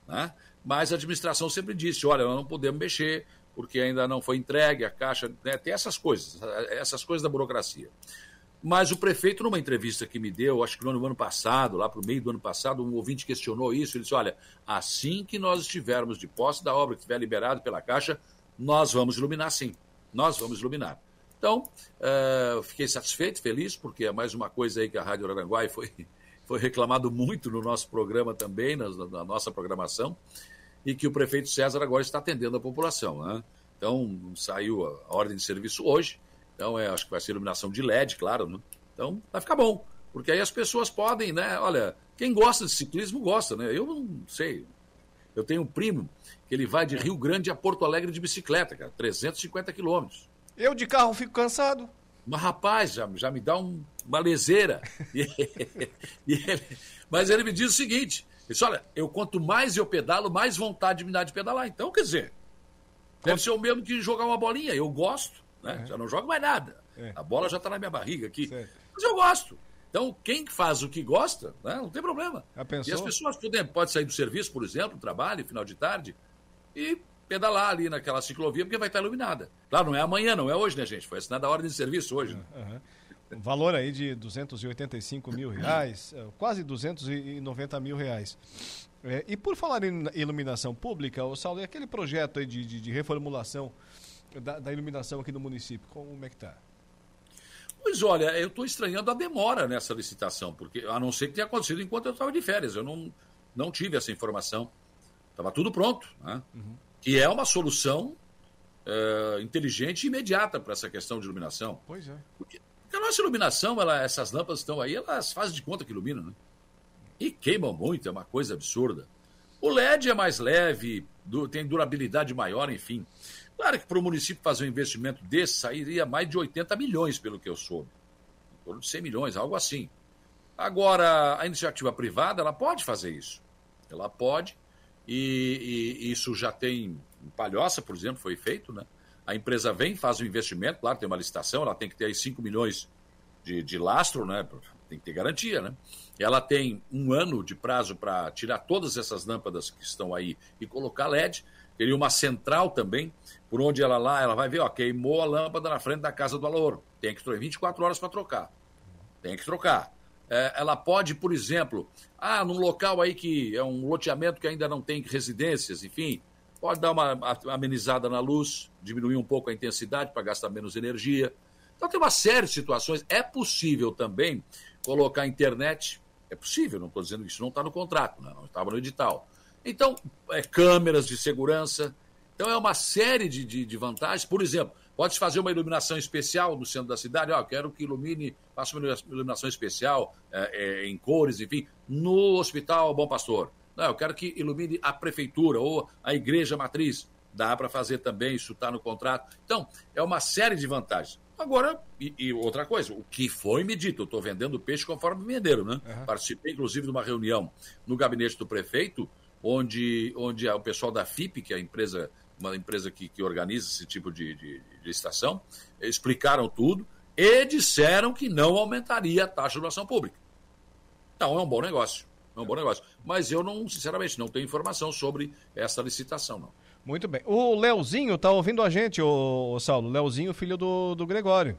Né? Mas a administração sempre disse: olha, nós não podemos mexer, porque ainda não foi entregue a caixa, né? tem essas coisas, essas coisas da burocracia. Mas o prefeito, numa entrevista que me deu, acho que no ano passado, lá para o meio do ano passado, um ouvinte questionou isso. Ele disse: Olha, assim que nós estivermos de posse da obra, que estiver liberado pela Caixa, nós vamos iluminar sim. Nós vamos iluminar. Então, uh, fiquei satisfeito, feliz, porque é mais uma coisa aí que a Rádio Aranguai foi, <laughs> foi reclamado muito no nosso programa também, na, na, nossa programação, e que o prefeito César agora está atendendo a população. Né? Então, saiu a, a ordem de serviço hoje então, é, acho que vai ser iluminação de LED, claro. Né? Então, vai ficar bom. Porque aí as pessoas podem, né? Olha, quem gosta de ciclismo gosta, né? Eu não sei. Eu tenho um primo que ele vai de Rio Grande a Porto Alegre de bicicleta, cara, 350 quilômetros. Eu de carro fico cansado. Mas, rapaz, já, já me dá um, uma leseira. <laughs> e, ele, mas ele me diz o seguinte: ele disse, olha, eu quanto mais eu pedalo, mais vontade me dá de pedalar. Então, quer dizer, deve ser o mesmo que jogar uma bolinha. Eu gosto. Né? Já não jogo mais nada. É. A bola já está na minha barriga aqui. Certo. Mas eu gosto. Então, quem faz o que gosta, né, não tem problema. E as pessoas podem, pode sair do serviço, por exemplo, trabalho, final de tarde, e pedalar ali naquela ciclovia, porque vai estar iluminada. Claro, não é amanhã, não é hoje, né, gente? Foi assinada a ordem de serviço hoje. Uhum. Um valor aí de 285 mil reais, é, quase 290 mil reais. É, e por falar em iluminação pública, o Saulo, e aquele projeto aí de, de, de reformulação da, da iluminação aqui no município, como é que está? Pois olha, eu estou estranhando a demora nessa licitação, porque a não ser que tenha acontecido enquanto eu estava de férias, eu não, não tive essa informação. Estava tudo pronto, né? Uhum. que é uma solução é, inteligente e imediata para essa questão de iluminação. Pois é. Porque, a nossa iluminação, ela, essas lâmpadas estão aí, elas fazem de conta que iluminam, né? E queimam muito, é uma coisa absurda. O LED é mais leve, tem durabilidade maior, enfim. Claro que para o município fazer um investimento desse sairia mais de 80 milhões, pelo que eu soube. Em torno de 100 milhões, algo assim. Agora, a iniciativa privada, ela pode fazer isso. Ela pode, e, e isso já tem. Em Palhoça, por exemplo, foi feito, né? A empresa vem, faz um investimento, claro, tem uma licitação, ela tem que ter aí 5 milhões de, de lastro, né? Tem que ter garantia, né? Ela tem um ano de prazo para tirar todas essas lâmpadas que estão aí e colocar LED. Teria uma central também, por onde ela lá, ela vai ver, ó, queimou a lâmpada na frente da casa do Alouro. Tem que trocar 24 horas para trocar. Tem que trocar. É, ela pode, por exemplo, ah, num local aí que é um loteamento que ainda não tem residências, enfim, pode dar uma amenizada na luz, diminuir um pouco a intensidade para gastar menos energia. Então tem uma série de situações. É possível também colocar internet. É possível, não estou dizendo isso não está no contrato, né? não estava no edital. Então, é, câmeras de segurança. Então, é uma série de, de, de vantagens. Por exemplo, pode fazer uma iluminação especial no centro da cidade. Ó, quero que ilumine, faça uma iluminação especial é, é, em cores, enfim, no Hospital Bom Pastor. Não, eu quero que ilumine a prefeitura ou a igreja matriz. Dá para fazer também, isso está no contrato. Então, é uma série de vantagens. Agora, e, e, outra coisa, o que foi me dito, eu estou vendendo peixe conforme me venderam, né? Uhum. Participei, inclusive, de uma reunião no gabinete do prefeito, onde, onde o pessoal da FIP, que é a empresa, uma empresa que, que organiza esse tipo de, de, de explicaram tudo e disseram que não aumentaria a taxa de doação pública. Então, é um bom negócio. É um bom negócio. Mas eu não, sinceramente, não tenho informação sobre essa licitação, não. Muito bem. O Leozinho tá ouvindo a gente, o Saulo. Leozinho, filho do, do Gregório.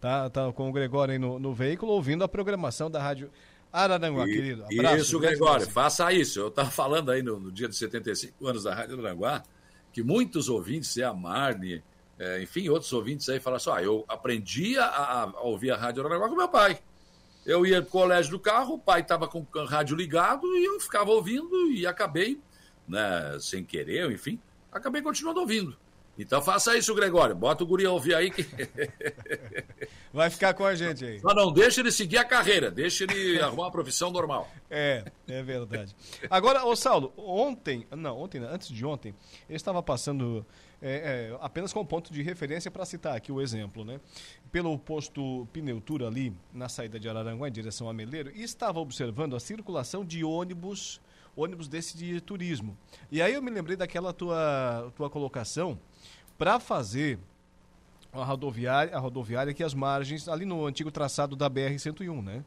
Tá, tá com o Gregório aí no, no veículo, ouvindo a programação da rádio Araranguá, e, querido. Abraço, isso, Gregório, faça isso. Eu estava falando aí no, no, dia de 75 anos da Rádio Araranguá que muitos ouvintes, é a Marne, é, enfim, outros ouvintes aí falaram assim: ah, eu aprendi a, a, ouvir a Rádio Araranguá com meu pai. Eu ia pro colégio do carro, o pai estava com o rádio ligado e eu ficava ouvindo e acabei, né, sem querer, enfim, acabei continuando ouvindo. Então faça isso, Gregório. Bota o guri a ouvir aí que. <laughs> Vai ficar com a gente aí. Só não deixa ele seguir a carreira, deixa ele arrumar uma profissão normal. <laughs> É, é verdade. Agora, ô Saulo, ontem, não, ontem, antes de ontem, eu estava passando é, é, apenas com ponto de referência para citar aqui o exemplo, né? Pelo posto Pneutura ali, na saída de Araranguá, em direção a Meleiro, e estava observando a circulação de ônibus ônibus desse de turismo. E aí eu me lembrei daquela tua, tua colocação para fazer a rodoviária, a rodoviária aqui as margens, ali no antigo traçado da BR-101, né?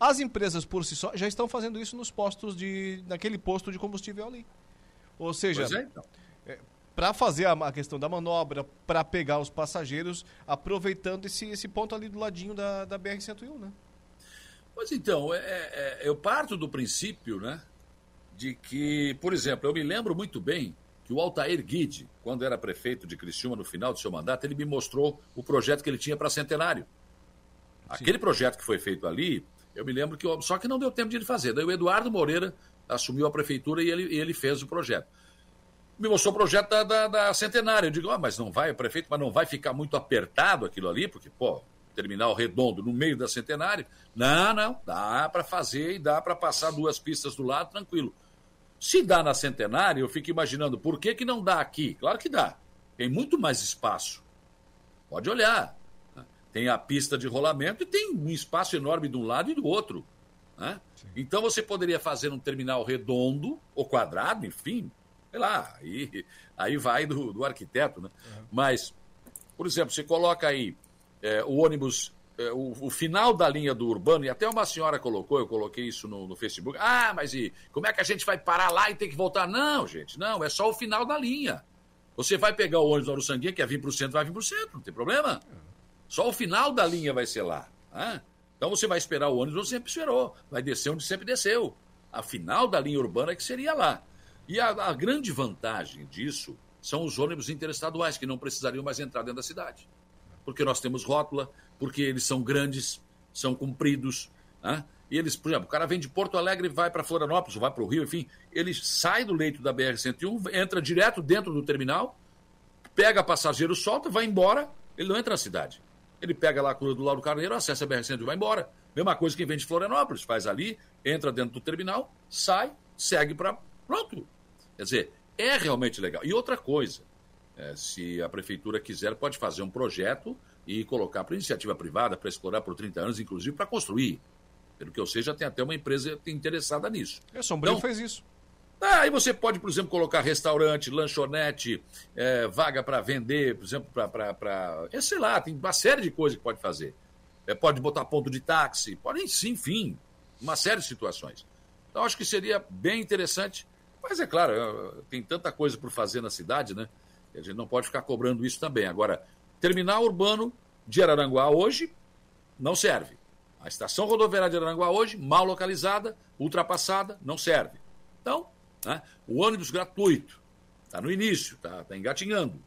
As empresas por si só já estão fazendo isso nos postos de. naquele posto de combustível ali. Ou seja, é, então. é, para fazer a, a, questão da manobra, para pegar os passageiros, aproveitando esse, esse ponto ali do ladinho da, da BR-101, né? Pois então, é, é, eu parto do princípio, né? de que, por exemplo, eu me lembro muito bem que o Altair Guide, quando era prefeito de Criciúma no final do seu mandato, ele me mostrou o projeto que ele tinha para Centenário. Aquele projeto que foi feito ali, eu me lembro que. Só que não deu tempo de ele fazer. Daí o Eduardo Moreira assumiu a prefeitura e ele, ele fez o projeto. Me mostrou o projeto da, da, da Centenário. Eu digo, ah, mas não vai, prefeito, mas não vai ficar muito apertado aquilo ali, porque, pô, terminal redondo no meio da Centenário. Não, não, dá para fazer e dá para passar duas pistas do lado tranquilo. Se dá na Centenário, eu fico imaginando por que, que não dá aqui. Claro que dá. Tem muito mais espaço. Pode olhar. Né? Tem a pista de rolamento e tem um espaço enorme de um lado e do outro. Né? Então você poderia fazer um terminal redondo ou quadrado, enfim, sei lá, aí, aí vai do, do arquiteto, né? Uhum. Mas, por exemplo, você coloca aí é, o ônibus o, o, final da linha do urbano, e até uma senhora colocou, eu coloquei isso no, no, Facebook. Ah, mas e como é que a gente vai parar lá e ter que voltar? Não, gente, não, é só o final da linha. Você vai pegar o ônibus do Sanguinha, que é vir para o centro, vai vir para o centro, não tem problema. Só o final da linha vai ser lá. Né? Então você vai esperar o ônibus onde sempre esperou, vai descer onde sempre desceu. A final da linha urbana é que seria lá. E a, a grande vantagem disso são os ônibus interestaduais, que não precisariam mais entrar dentro da cidade. Porque nós temos rótula, porque eles são grandes, são compridos. Né? E eles, por exemplo, o cara vem de Porto Alegre e vai para Florianópolis, vai para o Rio, enfim, ele sai do leito da BR-101, entra direto dentro do terminal, pega passageiro, solta, vai embora, ele não entra na cidade. Ele pega lá a cura do Lauro Carneiro, acessa a BR-101 e vai embora. Mesma coisa que vem de Florianópolis, faz ali, entra dentro do terminal, sai, segue para. Pronto. Quer dizer, é realmente legal. E outra coisa, é, se a prefeitura quiser, pode fazer um projeto e colocar para iniciativa privada, para explorar por 30 anos, inclusive para construir. Pelo que eu sei, já tem até uma empresa interessada nisso. É, Sombrio então, fez isso. Ah, aí você pode, por exemplo, colocar restaurante, lanchonete, é, vaga para vender, por exemplo, para. É, sei lá, tem uma série de coisas que pode fazer. é, pode botar ponto de táxi, pode, sim, enfim, uma série de situações. Então, acho que seria bem interessante, mas é claro, é, tem tanta coisa por fazer na cidade, né? A gente não pode ficar cobrando isso também. Agora, terminal urbano de Araranguá hoje não serve. A estação rodoviária de Araranguá hoje, mal localizada, ultrapassada, não serve. Então, né, o ônibus gratuito, está no início, está tá engatinhando.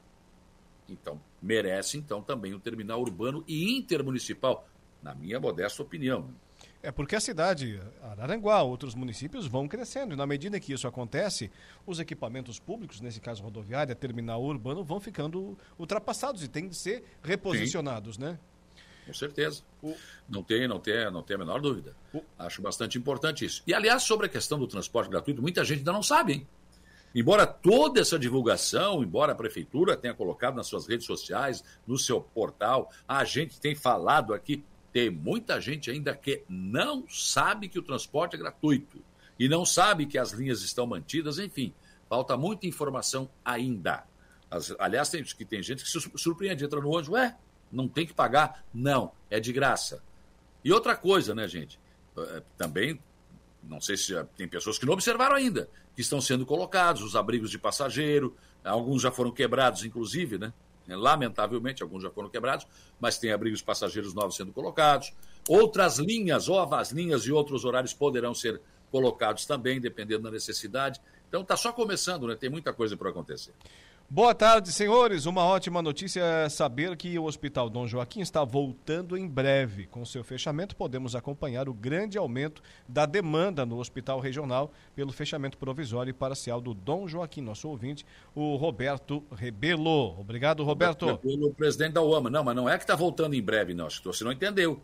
Então, merece então também o terminal urbano e intermunicipal, na minha modesta opinião. É porque a cidade, Araranguá, outros municípios vão crescendo e na medida que isso acontece, os equipamentos públicos, nesse caso rodoviária, terminal urbano, vão ficando ultrapassados e têm de ser reposicionados, Sim. né? Com certeza. O... Não tem, não tem, não tem a menor dúvida. O... Acho bastante importante isso. E aliás, sobre a questão do transporte gratuito, muita gente ainda não sabe, hein? Embora toda essa divulgação, embora a prefeitura tenha colocado nas suas redes sociais, no seu portal, a gente tem falado aqui, tem muita gente ainda que não sabe que o transporte é gratuito e não sabe que as linhas estão mantidas, enfim, falta muita informação ainda. As, aliás, tem, que tem gente que se surpreende, entra no ônibus, ué, não tem que pagar? Não, é de graça. E outra coisa, né, gente? Eh, também, não sei se tem pessoas que não observaram ainda, que estão sendo colocados, os abrigos de passageiro, alguns já foram quebrados, inclusive, né? Lamentavelmente, alguns já foram quebrados, mas tem abrigos passageiros novos sendo colocados. Outras linhas, ovas linhas e outros horários poderão ser colocados também, dependendo da necessidade. Então está só começando, né? Tem muita coisa para acontecer. Boa tarde, senhores. Uma ótima notícia é saber que o Hospital Dom Joaquim está voltando em breve. Com seu fechamento, podemos acompanhar o grande aumento da demanda no Hospital Regional pelo fechamento provisório e parcial do Dom Joaquim. Nosso ouvinte, o Roberto Rebelo. Obrigado, Roberto. Roberto presidente da UAMA. Não, mas não é que está voltando em breve, não. Você não entendeu.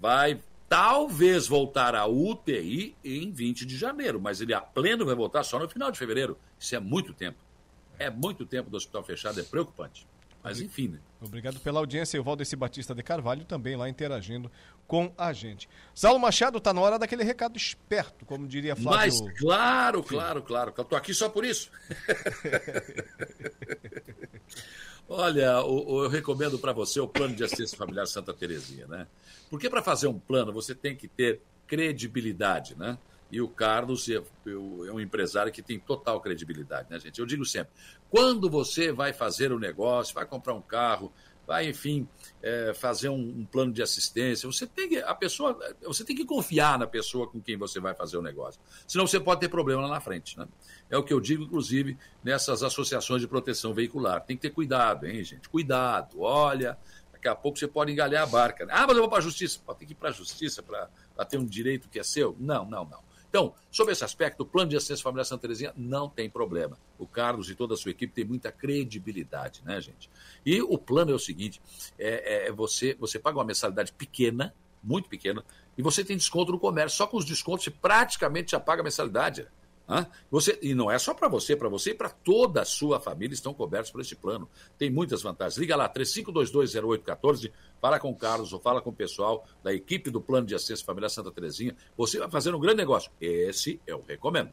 Vai talvez voltar a UTI em 20 de janeiro, mas ele a pleno vai voltar só no final de fevereiro. Isso é muito tempo. É muito tempo do hospital fechado, é preocupante. Mas enfim, né? Obrigado pela audiência. O Valdeci Batista de Carvalho também lá interagindo com a gente. Saulo Machado, está na hora daquele recado esperto, como diria Flávio. Mas claro, claro, claro. Eu tô aqui só por isso. <laughs> Olha, eu, eu recomendo para você o plano de assistência familiar Santa Terezinha, né? Porque para fazer um plano você tem que ter credibilidade, né? E o Carlos é, é um empresário que tem total credibilidade, né, gente? Eu digo sempre: quando você vai fazer o um negócio, vai comprar um carro, vai, enfim, é, fazer um, um, plano de assistência, você tem que, a pessoa, você tem que confiar na pessoa com quem você vai fazer o negócio. Senão você pode ter problema lá na frente, né? É o que eu digo, inclusive, nessas associações de proteção veicular. Tem que ter cuidado, hein, gente? Cuidado, olha, daqui a pouco você pode engalhar a barca. Né? Ah, mas eu vou para a justiça. Pode ter que ir para a justiça para ter um direito que é seu? Não, não, não. Então, sobre esse aspecto, o plano de assistência familiar Santa Terezinha não tem problema. O Carlos e toda a sua equipe têm muita credibilidade, né, gente? E o plano é o seguinte: é, é você, você paga uma mensalidade pequena, muito pequena, e você tem desconto no comércio. Só com os descontos você praticamente já paga a mensalidade. Você, e não é só para você, para você e para toda a sua família estão cobertos por esse plano. Tem muitas vantagens. Liga lá, 35220814, fala com o Carlos ou fala com o pessoal da equipe do Plano de Assistência Familiar Santa Terezinha. Você vai fazer um grande negócio. Esse eu recomendo.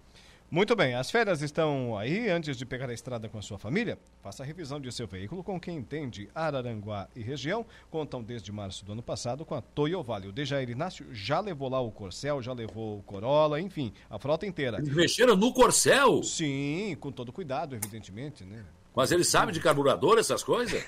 Muito bem, as férias estão aí. Antes de pegar a estrada com a sua família, faça a revisão de seu veículo com quem entende Araranguá e região. Contam desde março do ano passado com a Toyo Vale. O Dejair Inácio já levou lá o Corcel, já levou o Corolla, enfim, a frota inteira. Eles mexeram no Corcel? Sim, com todo cuidado, evidentemente, né? Mas ele sabe de carburador, essas coisas?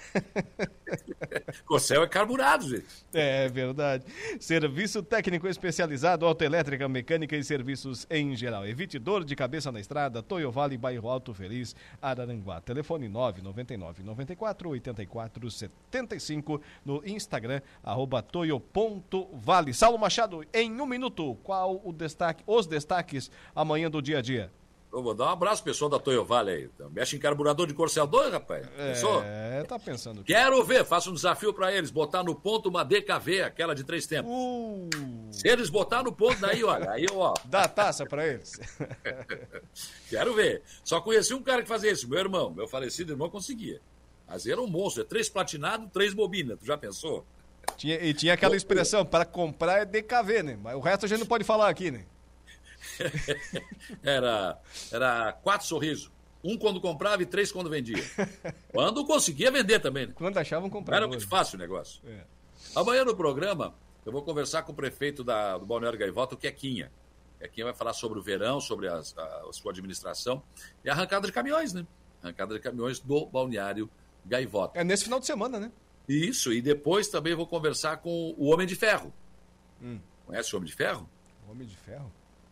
<laughs> Corcel é carburado, gente. É verdade. Serviço técnico especializado, autoelétrica, mecânica e serviços em geral. Evite dor de cabeça na estrada, Toyo Vale, bairro Alto Feliz, Araranguá. Telefone 999 94 84 75 no Instagram, arroba toyo.vale. Saulo Machado, em um minuto, qual o destaque, os destaques amanhã do dia a dia? Vou dar um abraço pessoal da Toyo Vale aí. Mexe em carburador de Corcel 2, rapaz. Pensou? É, tá pensando. Que... Quero ver, faço um desafio para eles, botar no ponto uma DKV, aquela de três tempos. Uh. Se eles botar no ponto, daí, olha, aí, ó. Dá taça para eles. <laughs> Quero ver. Só conheci um cara que fazia isso, meu irmão, meu falecido irmão conseguia. Mas era um monstro, é três platinado, três bobinas, tu já pensou? Tinha, e tinha aquela expressão, para comprar é DKV, né? Mas o resto a gente não pode falar aqui, né? <laughs> era, era quatro sorrisos. Um quando comprava e três quando vendia. <laughs> Quando conseguia vender também. Né? Quando achavam comprar. Era muito fácil o negócio. É. Amanhã no programa, Eu vou conversar com o prefeito da, do Balneário Gaivota, o Quequinha. Quequinha vai falar sobre o verão, sobre as, a, a sua administração e a arrancada de caminhões, né? Arrancada de caminhões do Balneário Gaivota. É nesse final de semana, né? Isso, e depois também vou conversar com o Homem de Ferro. Hum. Conhece o Homem de Ferro? Homem de Ferro?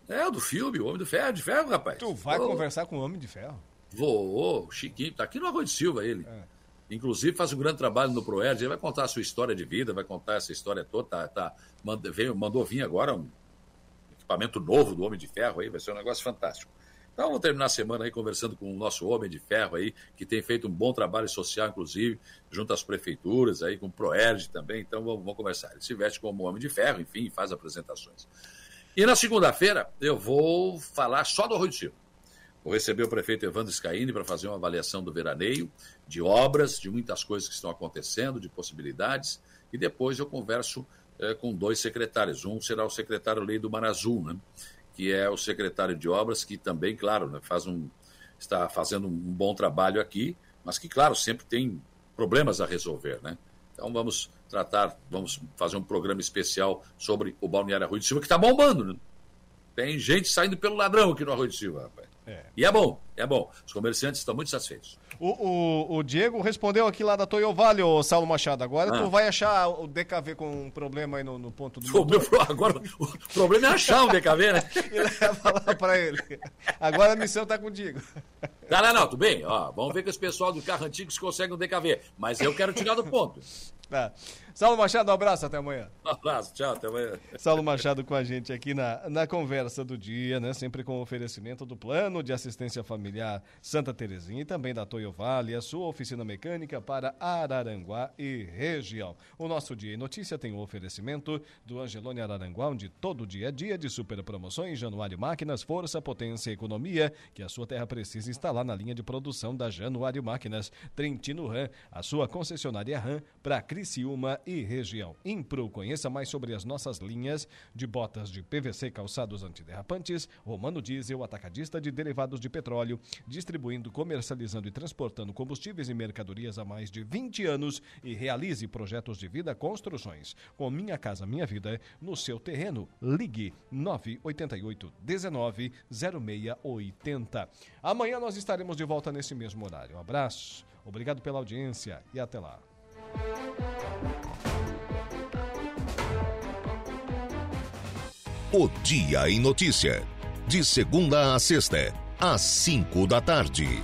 É, do filme, o Homem do Ferro, de Ferro, rapaz. Tu vai oh. conversar com o Homem de Ferro? Vou, Chiquinho, tá aqui no Arroio de Silva ele. É. Inclusive faz um grande trabalho no Proerd, ele vai contar a sua história de vida, vai contar essa história toda, tá, tá, mandou, veio, mandou vir agora um equipamento novo do Homem de Ferro aí, vai ser um negócio fantástico. Então vamos terminar a semana aí conversando com o nosso Homem de Ferro aí, que tem feito um bom trabalho social, inclusive, junto às prefeituras aí, com o Proerd também, então vamos, vamos conversar. Ele se veste como Homem de Ferro, enfim, faz apresentações. E na segunda-feira eu vou falar só do Arroio de Silva. Vou receber o prefeito Evandro Scaini para fazer uma avaliação do veraneio, de obras, de muitas coisas que estão acontecendo, de possibilidades, e depois eu converso é, com dois secretários. Um será o secretário Lei do Mar Azul, né? que é o secretário de obras, que também, claro, né, faz um, está fazendo um bom trabalho aqui, mas que, claro, sempre tem problemas a resolver. Né? Então vamos tratar, vamos fazer um programa especial sobre o Balneário Arroio de Silva, que está bombando. Né? Tem gente saindo pelo ladrão aqui no Arroio de Silva, rapaz. É. E é bom, é bom. Os comerciantes estão muito satisfeitos. O, o, o Diego respondeu aqui lá da Toyo Vale, o Saulo Machado. Agora ah. tu vai achar o DKV com um problema aí no, no ponto do. <laughs> O meu, agora o problema é achar um DKV, né? <laughs> e leva lá pra ele. Agora a missão tá contigo. Não, não, não, tudo bem. Ó, vamos ver que esse pessoal do carro antigo se consegue um DKV. Mas eu quero tirar do ponto. Tá. Saulo Machado, um abraço, até amanhã. Um abraço, tchau, até amanhã. Saulo Machado com a gente aqui na, na conversa do dia, né? Sempre com oferecimento do Plano de Assistência Familiar Santa Terezinha e também da Toyo Vale, a sua oficina mecânica para Araranguá e região. O nosso Dia em Notícia tem o oferecimento do Angelone Araranguá, onde todo dia é dia de super promoções, Januário Máquinas, força, potência e economia, que a sua terra precisa instalar na linha de produção da Januário Máquinas. Trentino Ram, a sua concessionária Ram para Criciúma e região. Impro, conheça mais sobre as nossas linhas de botas de PVC calçados antiderrapantes, Romano Diesel, atacadista de derivados de petróleo, distribuindo, comercializando e transportando combustíveis e mercadorias há mais de 20 anos e realize projetos de vida construções. Com Minha Casa Minha Vida, no seu terreno, ligue 988 19 0680. Amanhã nós estaremos de volta nesse mesmo horário. Um abraço, obrigado pela audiência e até lá. O Dia em Notícia. De segunda a sexta, às cinco da tarde.